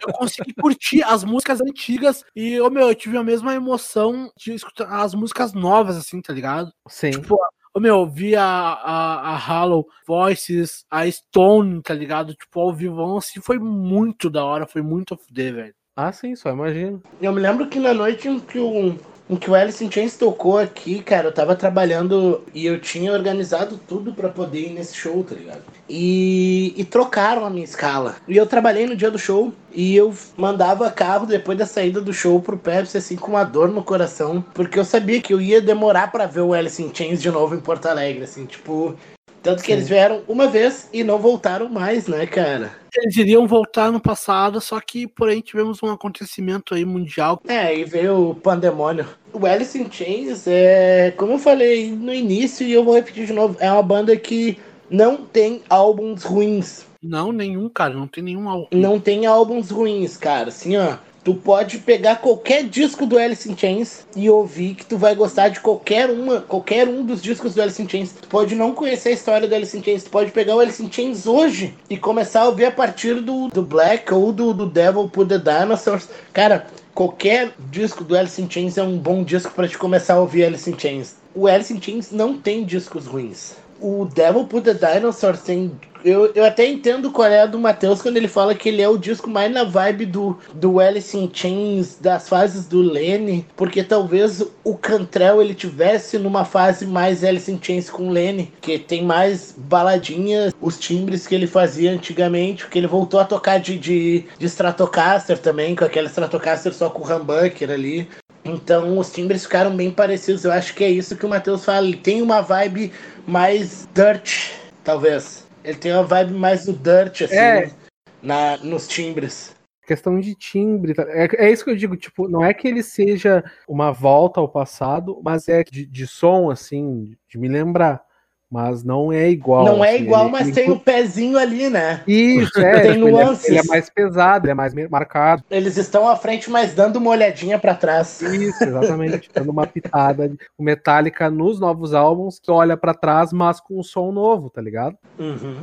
eu consegui curtir as músicas antigas e, ô meu, eu tive a mesma emoção de escutar as músicas novas, assim, tá ligado? Sim. Tipo, ô meu, vi a, a, a Hollow Voices, a Stone, tá ligado? Tipo, ao vivo, assim, foi muito da hora, foi muito a fuder, velho. Ah, sim, só imagino. Eu me lembro que na noite em que o, em que o Alice in Chains tocou aqui, cara, eu tava trabalhando e eu tinha organizado tudo para poder ir nesse show, tá ligado? E, e trocaram a minha escala. E eu trabalhei no dia do show e eu mandava carro depois da saída do show pro Pepsi, assim, com uma dor no coração, porque eu sabia que eu ia demorar para ver o Alice in Chains de novo em Porto Alegre, assim, tipo. Tanto que Sim. eles vieram uma vez e não voltaram mais, né, cara? Eles iriam voltar no passado, só que, porém, tivemos um acontecimento aí mundial. É, e veio o pandemônio. O Alice in Chains é, como eu falei no início e eu vou repetir de novo, é uma banda que não tem álbuns ruins. Não, nenhum, cara, não tem nenhum álbum. Não tem álbuns ruins, cara. Assim, ó, tu pode pegar qualquer disco do Alice in Chains e ouvir que tu vai gostar de qualquer uma, qualquer um dos discos do Alice in Chains. Tu pode não conhecer a história do Alice in Chains, tu pode pegar o Alice in Chains hoje e começar a ouvir a partir do, do Black ou do, do Devil Put the Dinosaurs. Cara, qualquer disco do Alice in Chains é um bom disco para te começar a ouvir Alice in Chains. O Alice in Chains não tem discos ruins. O Devil Put the Dinosaurs tem. Eu, eu até entendo qual é do Matheus quando ele fala que ele é o disco mais na vibe do, do Alice in Chains, das fases do Lenny, porque talvez o Cantrell ele tivesse numa fase mais Alice in Chains com Lenny, que tem mais baladinhas, os timbres que ele fazia antigamente, que ele voltou a tocar de, de, de Stratocaster também, com aquela Stratocaster só com o humbucker ali. Então os timbres ficaram bem parecidos. Eu acho que é isso que o Matheus fala. Ele tem uma vibe mais dirt, talvez. Ele tem uma vibe mais do dirt, assim, É. na, nos timbres. Questão de timbre. tá? É, é isso que eu digo, tipo, não é que ele seja uma volta ao passado, mas é de, de som, assim, de me lembrar. Mas não é igual. não é assim, igual, ele- mas ele- tem o pezinho ali, né? Isso, é. Tem tipo, ele, é nuances. ele é mais pesado, ele é mais marcado. Eles estão à frente, mas dando uma olhadinha pra trás. Isso, exatamente. Dando uma pitada de o Metallica nos novos álbuns que olha pra trás, mas com um som novo, tá ligado? Uhum.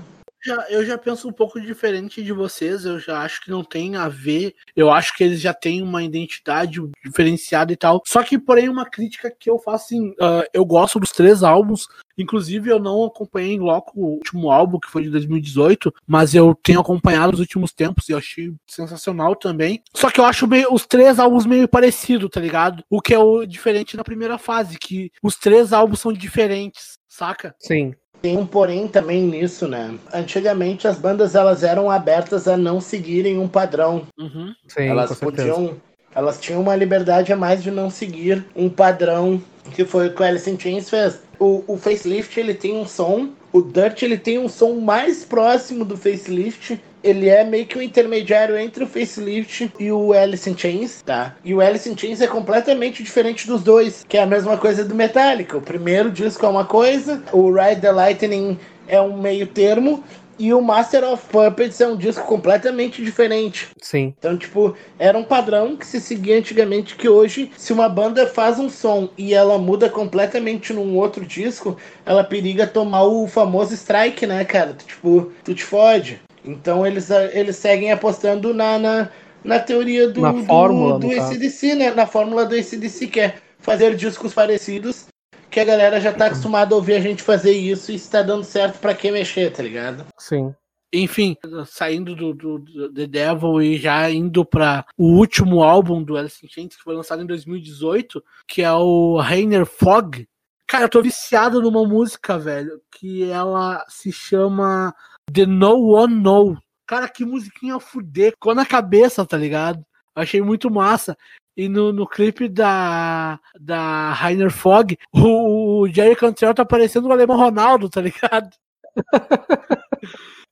Já- eu já penso um pouco diferente de vocês, eu já acho que não tem a ver. Eu acho que eles já têm uma identidade diferenciada e tal. Só que, porém, uma crítica que eu faço assim: ah, eu gosto dos três álbuns. Inclusive, eu não acompanhei em loco o último álbum, que foi de 2018, mas eu tenho acompanhado os últimos tempos e eu achei sensacional também. Só que eu acho meio, os três álbuns meio parecidos, tá ligado? O que é o diferente na primeira fase, que os três álbuns são diferentes, saca? Sim. Tem um porém também nisso, né? Antigamente as bandas elas eram abertas a não seguirem um padrão. Uhum. Sim, elas com certeza. podiam. Elas tinham uma liberdade a mais de não seguir um padrão que foi o que o Alice in Chains fez. O, o facelift ele tem um som, o Dirt ele tem um som mais próximo do facelift. Ele é meio que um intermediário entre o facelift e o Alice in Chains, tá? E o Alice in Chains é completamente diferente dos dois, que é a mesma coisa do Metallica. O primeiro disco é uma coisa, o Ride the Lightning é um meio termo. E o Master of Puppets é um disco completamente diferente. Sim. Então, tipo, era um padrão que se seguia antigamente que hoje, se uma banda faz um som e ela muda completamente num outro disco, ela periga tomar o famoso strike, né, cara? Tu, tipo, tu te fode. Então eles, eles seguem apostando na, na, na teoria do, Na fórmula, do, do. ACDC, né? Na fórmula do ACDC, que é fazer discos parecidos, que a galera já tá acostumada a ouvir a gente fazer isso e está dando certo pra que mexer, tá ligado? Sim. Enfim, saindo do, do, do The Devil e já indo para o último álbum do Alice in Chains, que foi lançado em 2018, que é o Rainer Fog. Cara, eu tô viciado numa música, velho, que ela se chama The No One Know. Cara, que musiquinha fuder, ficou na cabeça, tá ligado? Achei muito massa. E no, no clipe da, da Rainer Fog, o, o Jerry Cantrell tá parecendo o Alemão Ronaldo, tá ligado?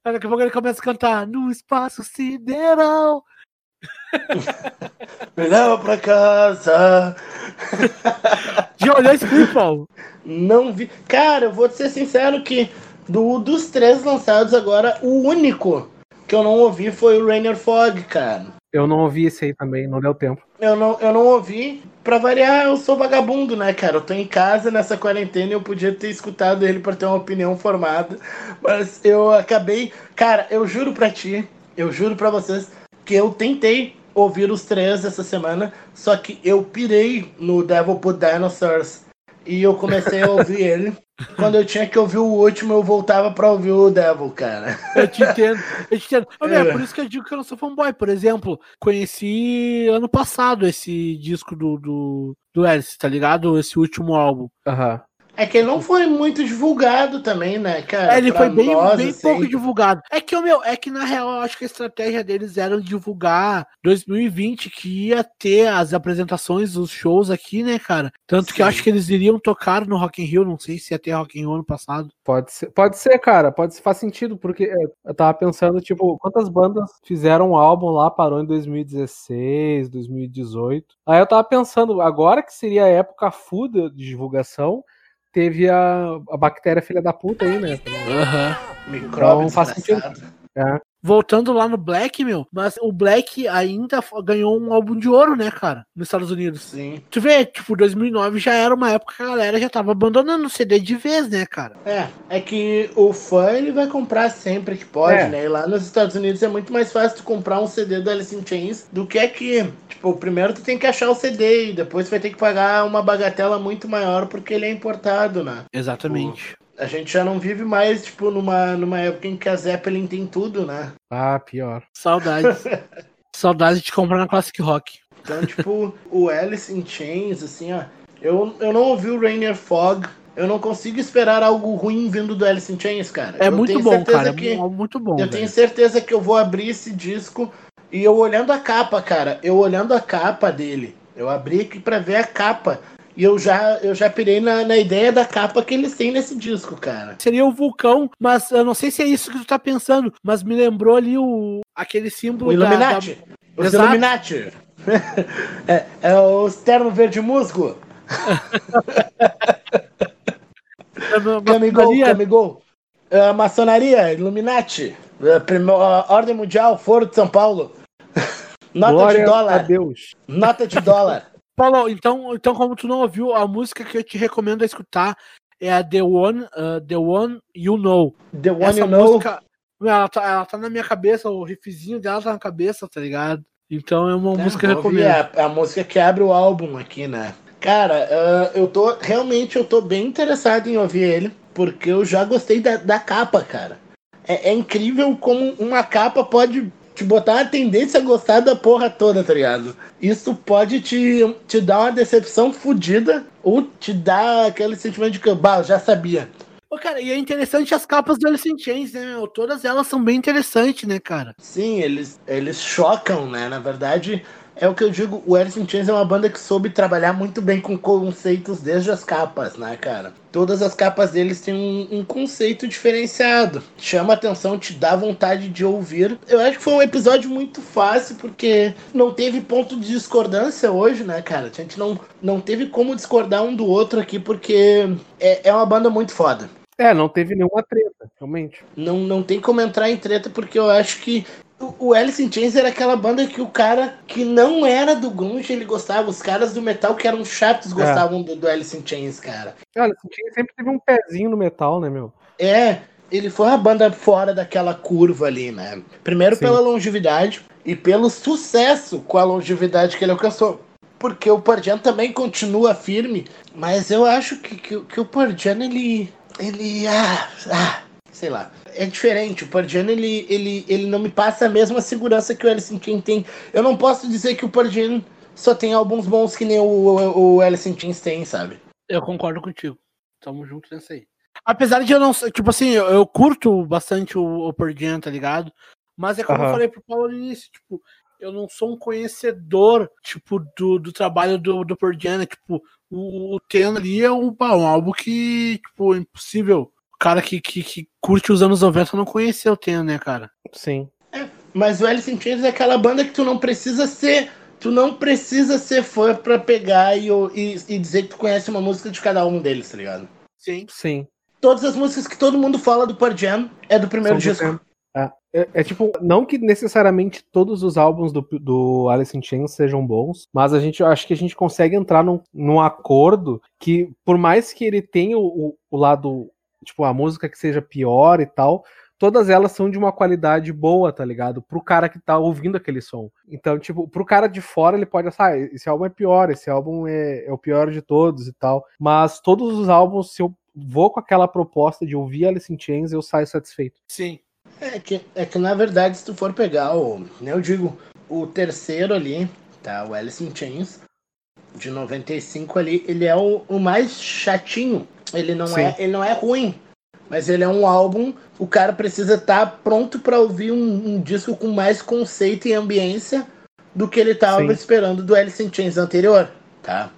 Aí daqui a pouco ele começa a cantar no espaço sideral. Me leva pra casa. Já olhou esse clipe, Paulo? Não vi. Cara, eu vou te ser sincero que do, dos três lançados agora, o único que eu não ouvi foi o Rainer Fog, cara. Eu não ouvi esse aí também, não deu tempo. Eu não, eu não ouvi. Pra variar, eu sou vagabundo, né, cara? Eu tô em casa nessa quarentena e eu podia ter escutado ele pra ter uma opinião formada. Mas eu acabei. Cara, eu juro pra ti. eu juro pra vocês que eu tentei ouvir os três essa semana, só que eu pirei no Devil Put Dinosaurs e eu comecei a ouvir ele. Quando eu tinha que ouvir o último, eu voltava pra ouvir o Devil, cara. Eu te entendo, eu te entendo. Ô, meu, é por isso que eu digo que eu não sou fanboy. Por exemplo, conheci ano passado esse disco do, do, do Alice, tá ligado? Esse último álbum. Aham. É que ele não foi muito divulgado também, né, cara? É, ele Pra foi bem, nós, bem assim. pouco divulgado. É que, o meu, é que na real eu acho que a estratégia deles era divulgar 2020, que ia ter as apresentações, os shows aqui, né, cara? Tanto que eu Sim. acho que eles iriam tocar no Rock in Rio, não sei se ia ter Rock in Rio ano passado. Pode ser, pode ser, cara, pode ser, faz sentido, porque é, eu tava pensando, tipo, quantas bandas fizeram um álbum lá, parou em 2016, 2018. Aí eu tava pensando, agora que seria a época full de de divulgação, teve a, a bactéria filha da puta aí, né? Aham. Micróbio Não faz desgraçado. Voltando lá no Black, meu, mas o Black ainda ganhou um álbum de ouro, né, cara, nos Estados Unidos. Sim. Tu vê, tipo, 2009 já era uma época que a galera já tava abandonando o CD de vez, né, cara? É, é que o fã ele vai comprar sempre que pode, É. né? E lá nos Estados Unidos é muito mais fácil tu comprar um CD do Alice in Chains do que aqui. Tipo, primeiro tu tem que achar o CD e depois tu vai ter que pagar uma bagatela muito maior porque ele é importado, né? Exatamente. A gente já não vive mais, tipo, numa, numa época em que a Zeppelin tem tudo, né? Ah, pior. Saudades. Saudades de comprar na Classic Rock. Então, tipo, o Alice in Chains, assim, ó. Eu, eu não ouvi o Rainier Fog. Eu não consigo esperar algo ruim vindo do Alice in Chains, cara. É Eu muito tenho bom, certeza cara. que- É mu- muito bom. Eu velho. tenho certeza que eu vou abrir esse disco e eu olhando a capa, cara, eu olhando a capa dele, eu abri aqui pra ver a capa e eu já, eu já pirei na, na ideia da capa que eles têm nesse disco, cara. Seria o vulcão, mas eu não sei se é isso que tu tá pensando, mas me lembrou ali o aquele símbolo O da- Illuminati. Os. Illuminati. é, é o terno verde musgo. da, da, da Camigol, maçonaria. Camigol. É, maçonaria, Illuminati. É, primo- a Ordem Mundial, Foro de São Paulo. Nota Glória de a dólar. Deus. Nota de dólar. Paulo, então, então, como tu não ouviu, a música que eu te recomendo a escutar é a The One, uh, The One You Know. The one Essa you know. música, meu, ela tá, ela tá na minha cabeça, o riffzinho dela tá na cabeça, tá ligado? Então é uma É, música que eu recomendo. A, a música que abre o álbum aqui, né? Cara, ah, eu tô. Realmente eu tô bem interessado em ouvir ele, porque eu já gostei da, da capa, cara. É, é incrível como uma capa pode te botar a tendência a gostar da porra toda, tá ligado? Isso pode te, te dar uma decepção fodida ou te dar aquele sentimento de que, bah, eu já sabia. Ô, cara, e é interessante as capas do Alice in Chains, né, meu? Todas elas são bem interessantes, né, cara? Sim, eles, eles chocam, né? Na verdade, é o que eu digo, o Alice in Chains é uma banda que soube trabalhar muito bem com conceitos desde as capas, né, cara? Todas as capas deles têm um, um conceito diferenciado. Chama atenção, te dá vontade de ouvir. Eu acho que foi um episódio muito fácil, porque não teve ponto de discordância hoje, né, cara? A gente não, não teve como discordar um do outro aqui, porque é, é uma banda muito foda. É, não teve nenhuma treta, realmente. Não, não tem como entrar em treta, porque eu acho que o, Alice in Chains era aquela banda que o cara que não era do grunge, ele gostava. Os caras do metal que eram chatos gostavam do, do Alice in Chains, cara. Olha, o Tim sempre teve um pezinho no metal, né, meu? É, ele foi uma banda fora daquela curva ali, né? Primeiro Sim. pela longevidade e pelo sucesso com a longevidade que ele alcançou. Porque o Pearl Jam também continua firme, mas eu acho que, que, que o Pearl Jam, ele... Ele... Ah, ah, sei lá. É diferente. O Jam, ele, ele, ele não me passa a mesma segurança que o Alice in Chains tem. Eu não posso dizer que o Jam só tem álbuns bons que nem o, o, o Alice in Chains tem, sabe? Eu concordo contigo. Tamo junto nessa aí. Apesar de eu não. Tipo assim, eu, eu curto bastante o, o Jam, tá ligado? Mas é como eu falei pro Paulo no início, tipo, eu não sou um conhecedor, tipo, do, do trabalho do, do né? Tipo, o, o Ten ali é um, um álbum que, tipo, é impossível. O cara que, que, que curte os anos 90 não conheceu o Ten, né, cara? Sim. Mas o Alice in Chains é aquela banda que tu não precisa ser. Tu não precisa ser fã pra pegar e, e, e dizer que tu conhece uma música de cada um deles, tá ligado? Sim. Sim. Todas as músicas que todo mundo fala do Pearl Jam é do primeiro São disco. É, é, é tipo, não que necessariamente todos os álbuns do, do Alice in Chains sejam bons, mas a gente eu acho que a gente consegue entrar num, num acordo que, por mais que ele tenha o, o lado, tipo, a música que seja pior e tal, todas elas são de uma qualidade boa, tá ligado? Pro cara que tá ouvindo aquele som. Então, tipo, pro cara de fora ele pode achar, ah, esse álbum é pior, esse álbum é, é o pior de todos e tal. Mas todos os álbuns, se eu vou com aquela proposta de ouvir Alice in Chains, eu saio satisfeito. Sim. É que, é que na verdade, se tu for pegar o. né, Eu digo, o terceiro ali, tá? O Alice in Chains, de 95 ali, ele é o, o mais chatinho. Ele não, Sim. é, ele não é ruim. Mas ele é um álbum, o cara precisa estar pronto pra ouvir um, um disco com mais conceito e ambiência do que ele tava Sim. esperando do Alice in Chains anterior, tá?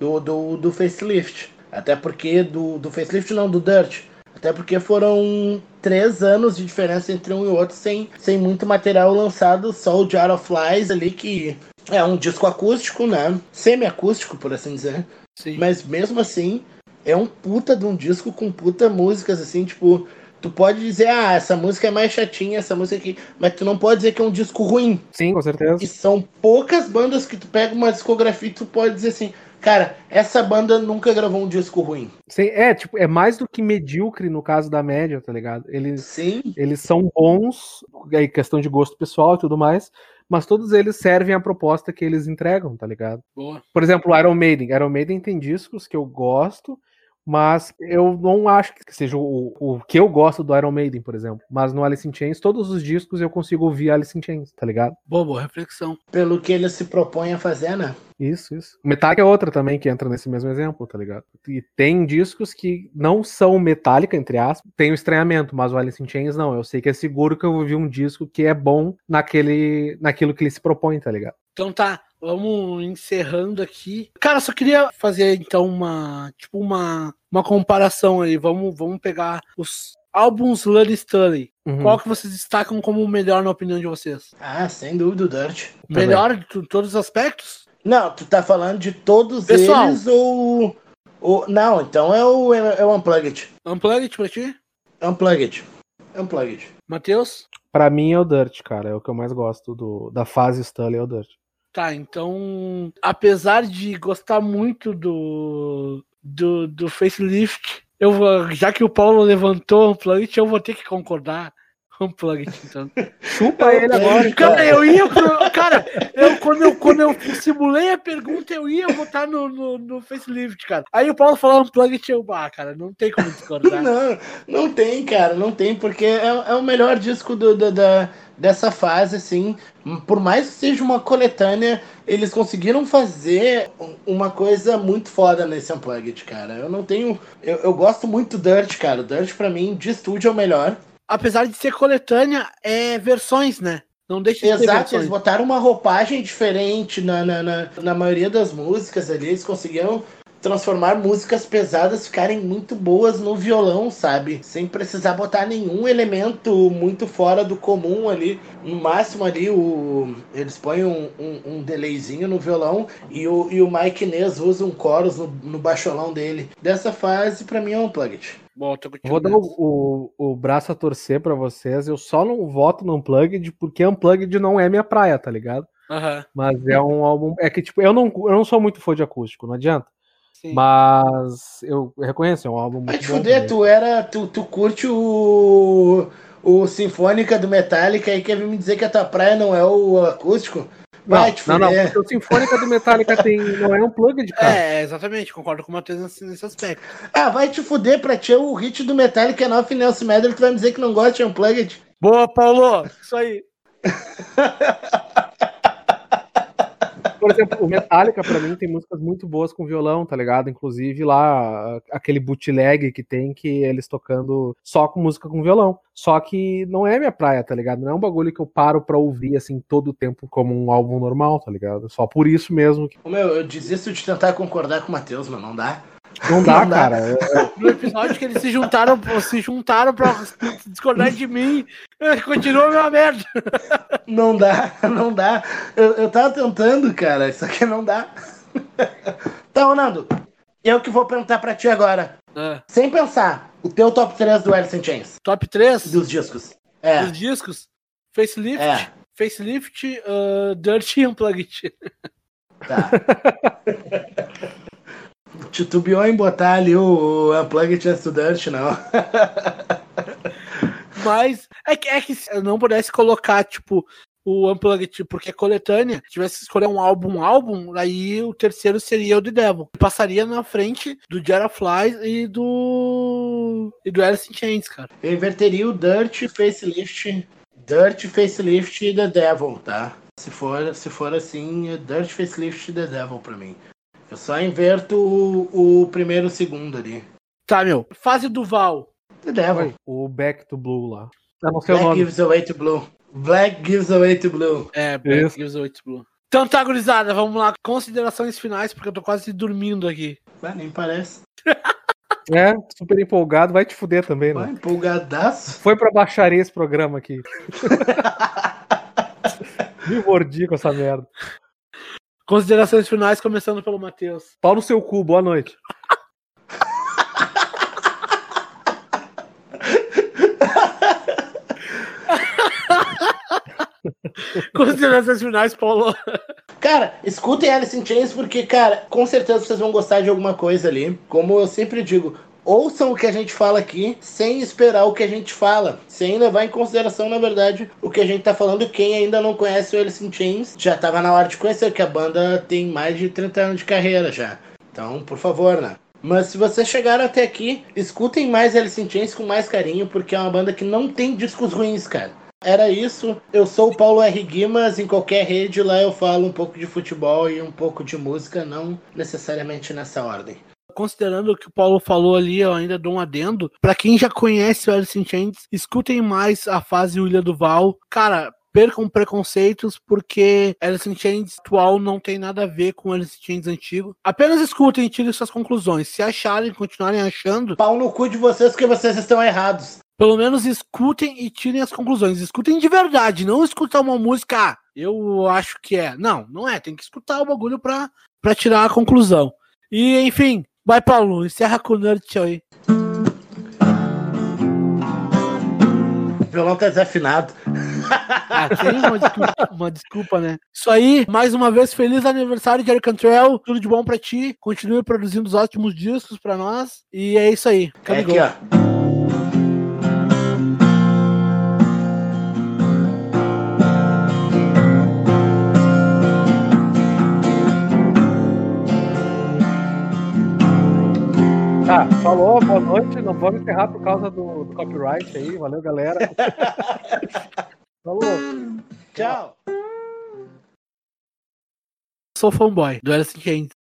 Do, do, do facelift. Até porque do, do facelift não, do Dirt. Até porque foram três anos de diferença entre um e outro sem, sem muito material lançado, só o Jar of Flies ali, que é um disco acústico, né? Semi-acústico, por assim dizer. Sim. Mas mesmo assim, é um puta de um disco com puta músicas, assim, tipo. Tu pode dizer, ah, essa música é mais chatinha, essa música aqui. Mas tu não pode dizer que é um disco ruim. Sim, com certeza. E são poucas bandas que tu pega uma discografia e tu pode dizer assim, cara, essa banda nunca gravou um disco ruim. Sim, é, tipo, é mais do que medíocre no caso da média, tá ligado? Eles, Sim. eles são bons, aí questão de gosto pessoal e tudo mais, mas todos eles servem à proposta que eles entregam, tá ligado? Boa. Por exemplo, Iron Maiden. Iron Maiden tem discos que eu gosto, mas eu não acho que seja o, o que eu gosto do Iron Maiden, por exemplo. Mas no Alice in Chains, todos os discos eu consigo ouvir Alice in Chains, tá ligado? Boa, boa reflexão. Pelo que ele se propõe a fazer, né? Isso, isso. Metallica é outra também que entra nesse mesmo exemplo, tá ligado? E tem discos que não são Metallica, entre aspas, tem o estranhamento, mas o Alice in Chains não. Eu sei que é seguro que eu vou ouvir um disco que é bom naquele, naquilo que ele se propõe, tá ligado? Então tá, vamos encerrando aqui. Cara, só queria fazer então uma, tipo uma, uma comparação aí. Vamos, vamos pegar os álbuns Lully Stanley. Uhum. Qual que vocês destacam como o melhor na opinião de vocês? Ah, sem dúvida o Dirt. Melhor de todos os aspectos? Não, tu tá falando de todos Pessoal. eles ou, ou. Não, então é o, é o Unplugged. Unplugged pra ti? Unplugged. Unplugged. Matheus? Pra mim é o Dirt, cara. É o que eu mais gosto do, da fase Stanley, é o Dirt. Tá, então, apesar de gostar muito do, do, do facelift, eu já que o Paulo levantou o Unplugged, eu vou ter que concordar. Unplugged, então. Chupa ele agora. Cara, eu ia. pro- Cara, eu, quando, eu, quando eu simulei a pergunta, eu ia votar no, no, no facelift, cara. Aí o Paulo falou Unplugged, eu, ah, cara, não tem como discordar. Não, não tem, cara, não tem, porque é, é o melhor disco do, do- da, dessa fase, assim. Por mais que seja uma coletânea, eles conseguiram fazer uma coisa muito foda nesse Unplugged, cara. Eu não tenho. Eu, eu gosto muito do Dirt, cara. O Dirt, pra mim, de estúdio é o melhor. Apesar de ser coletânea, é versões, né? Não deixa de Exato, eles botaram uma roupagem diferente na, na, na, na maioria das músicas ali. Eles conseguiram transformar músicas pesadas ficarem muito boas no violão, sabe? Sem precisar botar nenhum elemento muito fora do comum ali. No máximo ali, o, eles põem um, um, um delayzinho no violão e o, e o Mike Inez usa um chorus no, no baixolão dele. Dessa fase, pra mim, é um Unplugged. Bom, Vou dar o, o, o braço a torcer pra vocês. Eu só não voto no Unplugged porque Unplugged não é minha praia, tá ligado? Aham, Mas é um álbum. É que, tipo, eu não, eu não sou muito fã de acústico, não adianta. sim. Mas eu reconheço, é um álbum Vai muito te bom. fuder, tu era. Tu, tu curte o. O Sinfônica do Metallica e quer vir me dizer que a tua praia não é o acústico? Vai Não, te não, fuder. não, porque o Sinfônica do Metallica tem, não é um plugin, cara. É, exatamente, concordo com o Matheus nesse, nesse aspecto. Ah, vai te fuder pra ti o hit do Metallica é Nothing Else Matter, tu vai me dizer que não gosta de Unplugged? Boa, Paulo! Isso aí. Por exemplo, o Metallica, pra mim, tem músicas muito boas com violão, tá ligado? Inclusive lá, aquele bootleg que tem que eles tocando só com música com violão. Só que não é minha praia, tá ligado? Não é um bagulho que eu paro pra ouvir, assim, todo o tempo como um álbum normal, tá ligado? Só por isso mesmo que Meu, eu desisto de tentar concordar com o Matheus, mano, não dá. Não dá, Não dá. cara. É- No episódio que eles se juntaram, se juntaram pra discordar de mim, continua a mesma merda. Não dá, não dá. Eu, eu tava tentando, cara, isso aqui não dá. Tá, Ronaldo, eu que vou perguntar pra ti agora. Ah, Sem pensar, o teu top 3 do Alice in Chains, top 3 dos discos. É, dos discos: Facelift, É. Facelift, uh, Dirty e Unplugged. tá. Titubeou em botar ali o Unplugged to Dirt, não. Mas é que, é que se eu não pudesse colocar, tipo, o Unplugged, porque é coletânea, tivesse que escolher um álbum, um álbum, aí o terceiro seria o The Devil. Passaria na frente do Jara Flies e do. e do Alice in Chains, cara. Eu inverteria o Dirt, Facelift. Dirt, Facelift e The Devil, tá? Se for, se for assim, é Dirt, Facelift e The Devil pra mim. Eu só inverto o, o primeiro e o segundo ali. Tá, meu. Fase do Val. The Devil. O Back to Blue lá. Eu não sei o Black nome. gives away to blue. Black gives away to blue. É, Black Isso. Gives Away to Blue. Então tá, gurizada, vamos lá. Considerações finais, porque eu tô quase dormindo aqui. Ah, nem parece. É, super empolgado, vai te fuder também, Vai, né? empolgadaço. Foi pra baixaria esse programa aqui. Me mordi com essa merda. Considerações finais, começando pelo Matheus. Pau no seu cu, boa noite. Considerações finais, Paulo. Cara, escutem Alice in Chains porque, cara, com certeza vocês vão gostar de alguma coisa ali. Como eu sempre digo, ouçam o que a gente fala aqui sem esperar o que a gente fala. Sem levar em consideração, na verdade, o que a gente tá falando. Quem ainda não conhece o Alice in Chains já tava na hora de conhecer, que a banda tem mais de 30 anos de carreira já. Então, por favor, né? Mas se vocês chegaram até aqui, escutem mais Alice in Chains com mais carinho, porque é uma banda que não tem discos ruins, cara. Era isso. Eu sou o Paulo R. Guimas. Em qualquer rede lá eu falo um pouco de futebol e um pouco de música, não necessariamente nessa ordem. Considerando o que o Paulo falou ali, eu ainda dou um adendo. Pra quem já conhece o Alice in Chains, escutem mais a fase Ilha do Val. Cara, percam preconceitos, porque Alice in Chains atual não tem nada a ver com Alice in Chains antigo. Apenas escutem e tirem suas conclusões. Se acharem, continuarem achando, Pau no cu de vocês porque vocês estão errados. pelo menos escutem e tirem as conclusões. Escutem de verdade, não escutar uma música, ah, eu acho que é. Não, não é. Tem que escutar o bagulho pra, pra tirar a conclusão. E, enfim, vai, Paulo, encerra com o Nerd aí. O violão tá desafinado. Ah, tem uma desculpa, uma desculpa, né? Isso aí, mais uma vez, feliz aniversário Eric Cantrell. Tudo de bom pra ti. Continue produzindo os ótimos discos pra nós. E é isso aí. É Camigol. aqui, ó. Tá, falou, boa noite. Não vamos encerrar por causa do, do copyright aí. Valeu, galera. Falou. Tchau. Sou fanboy do Alice in Chains.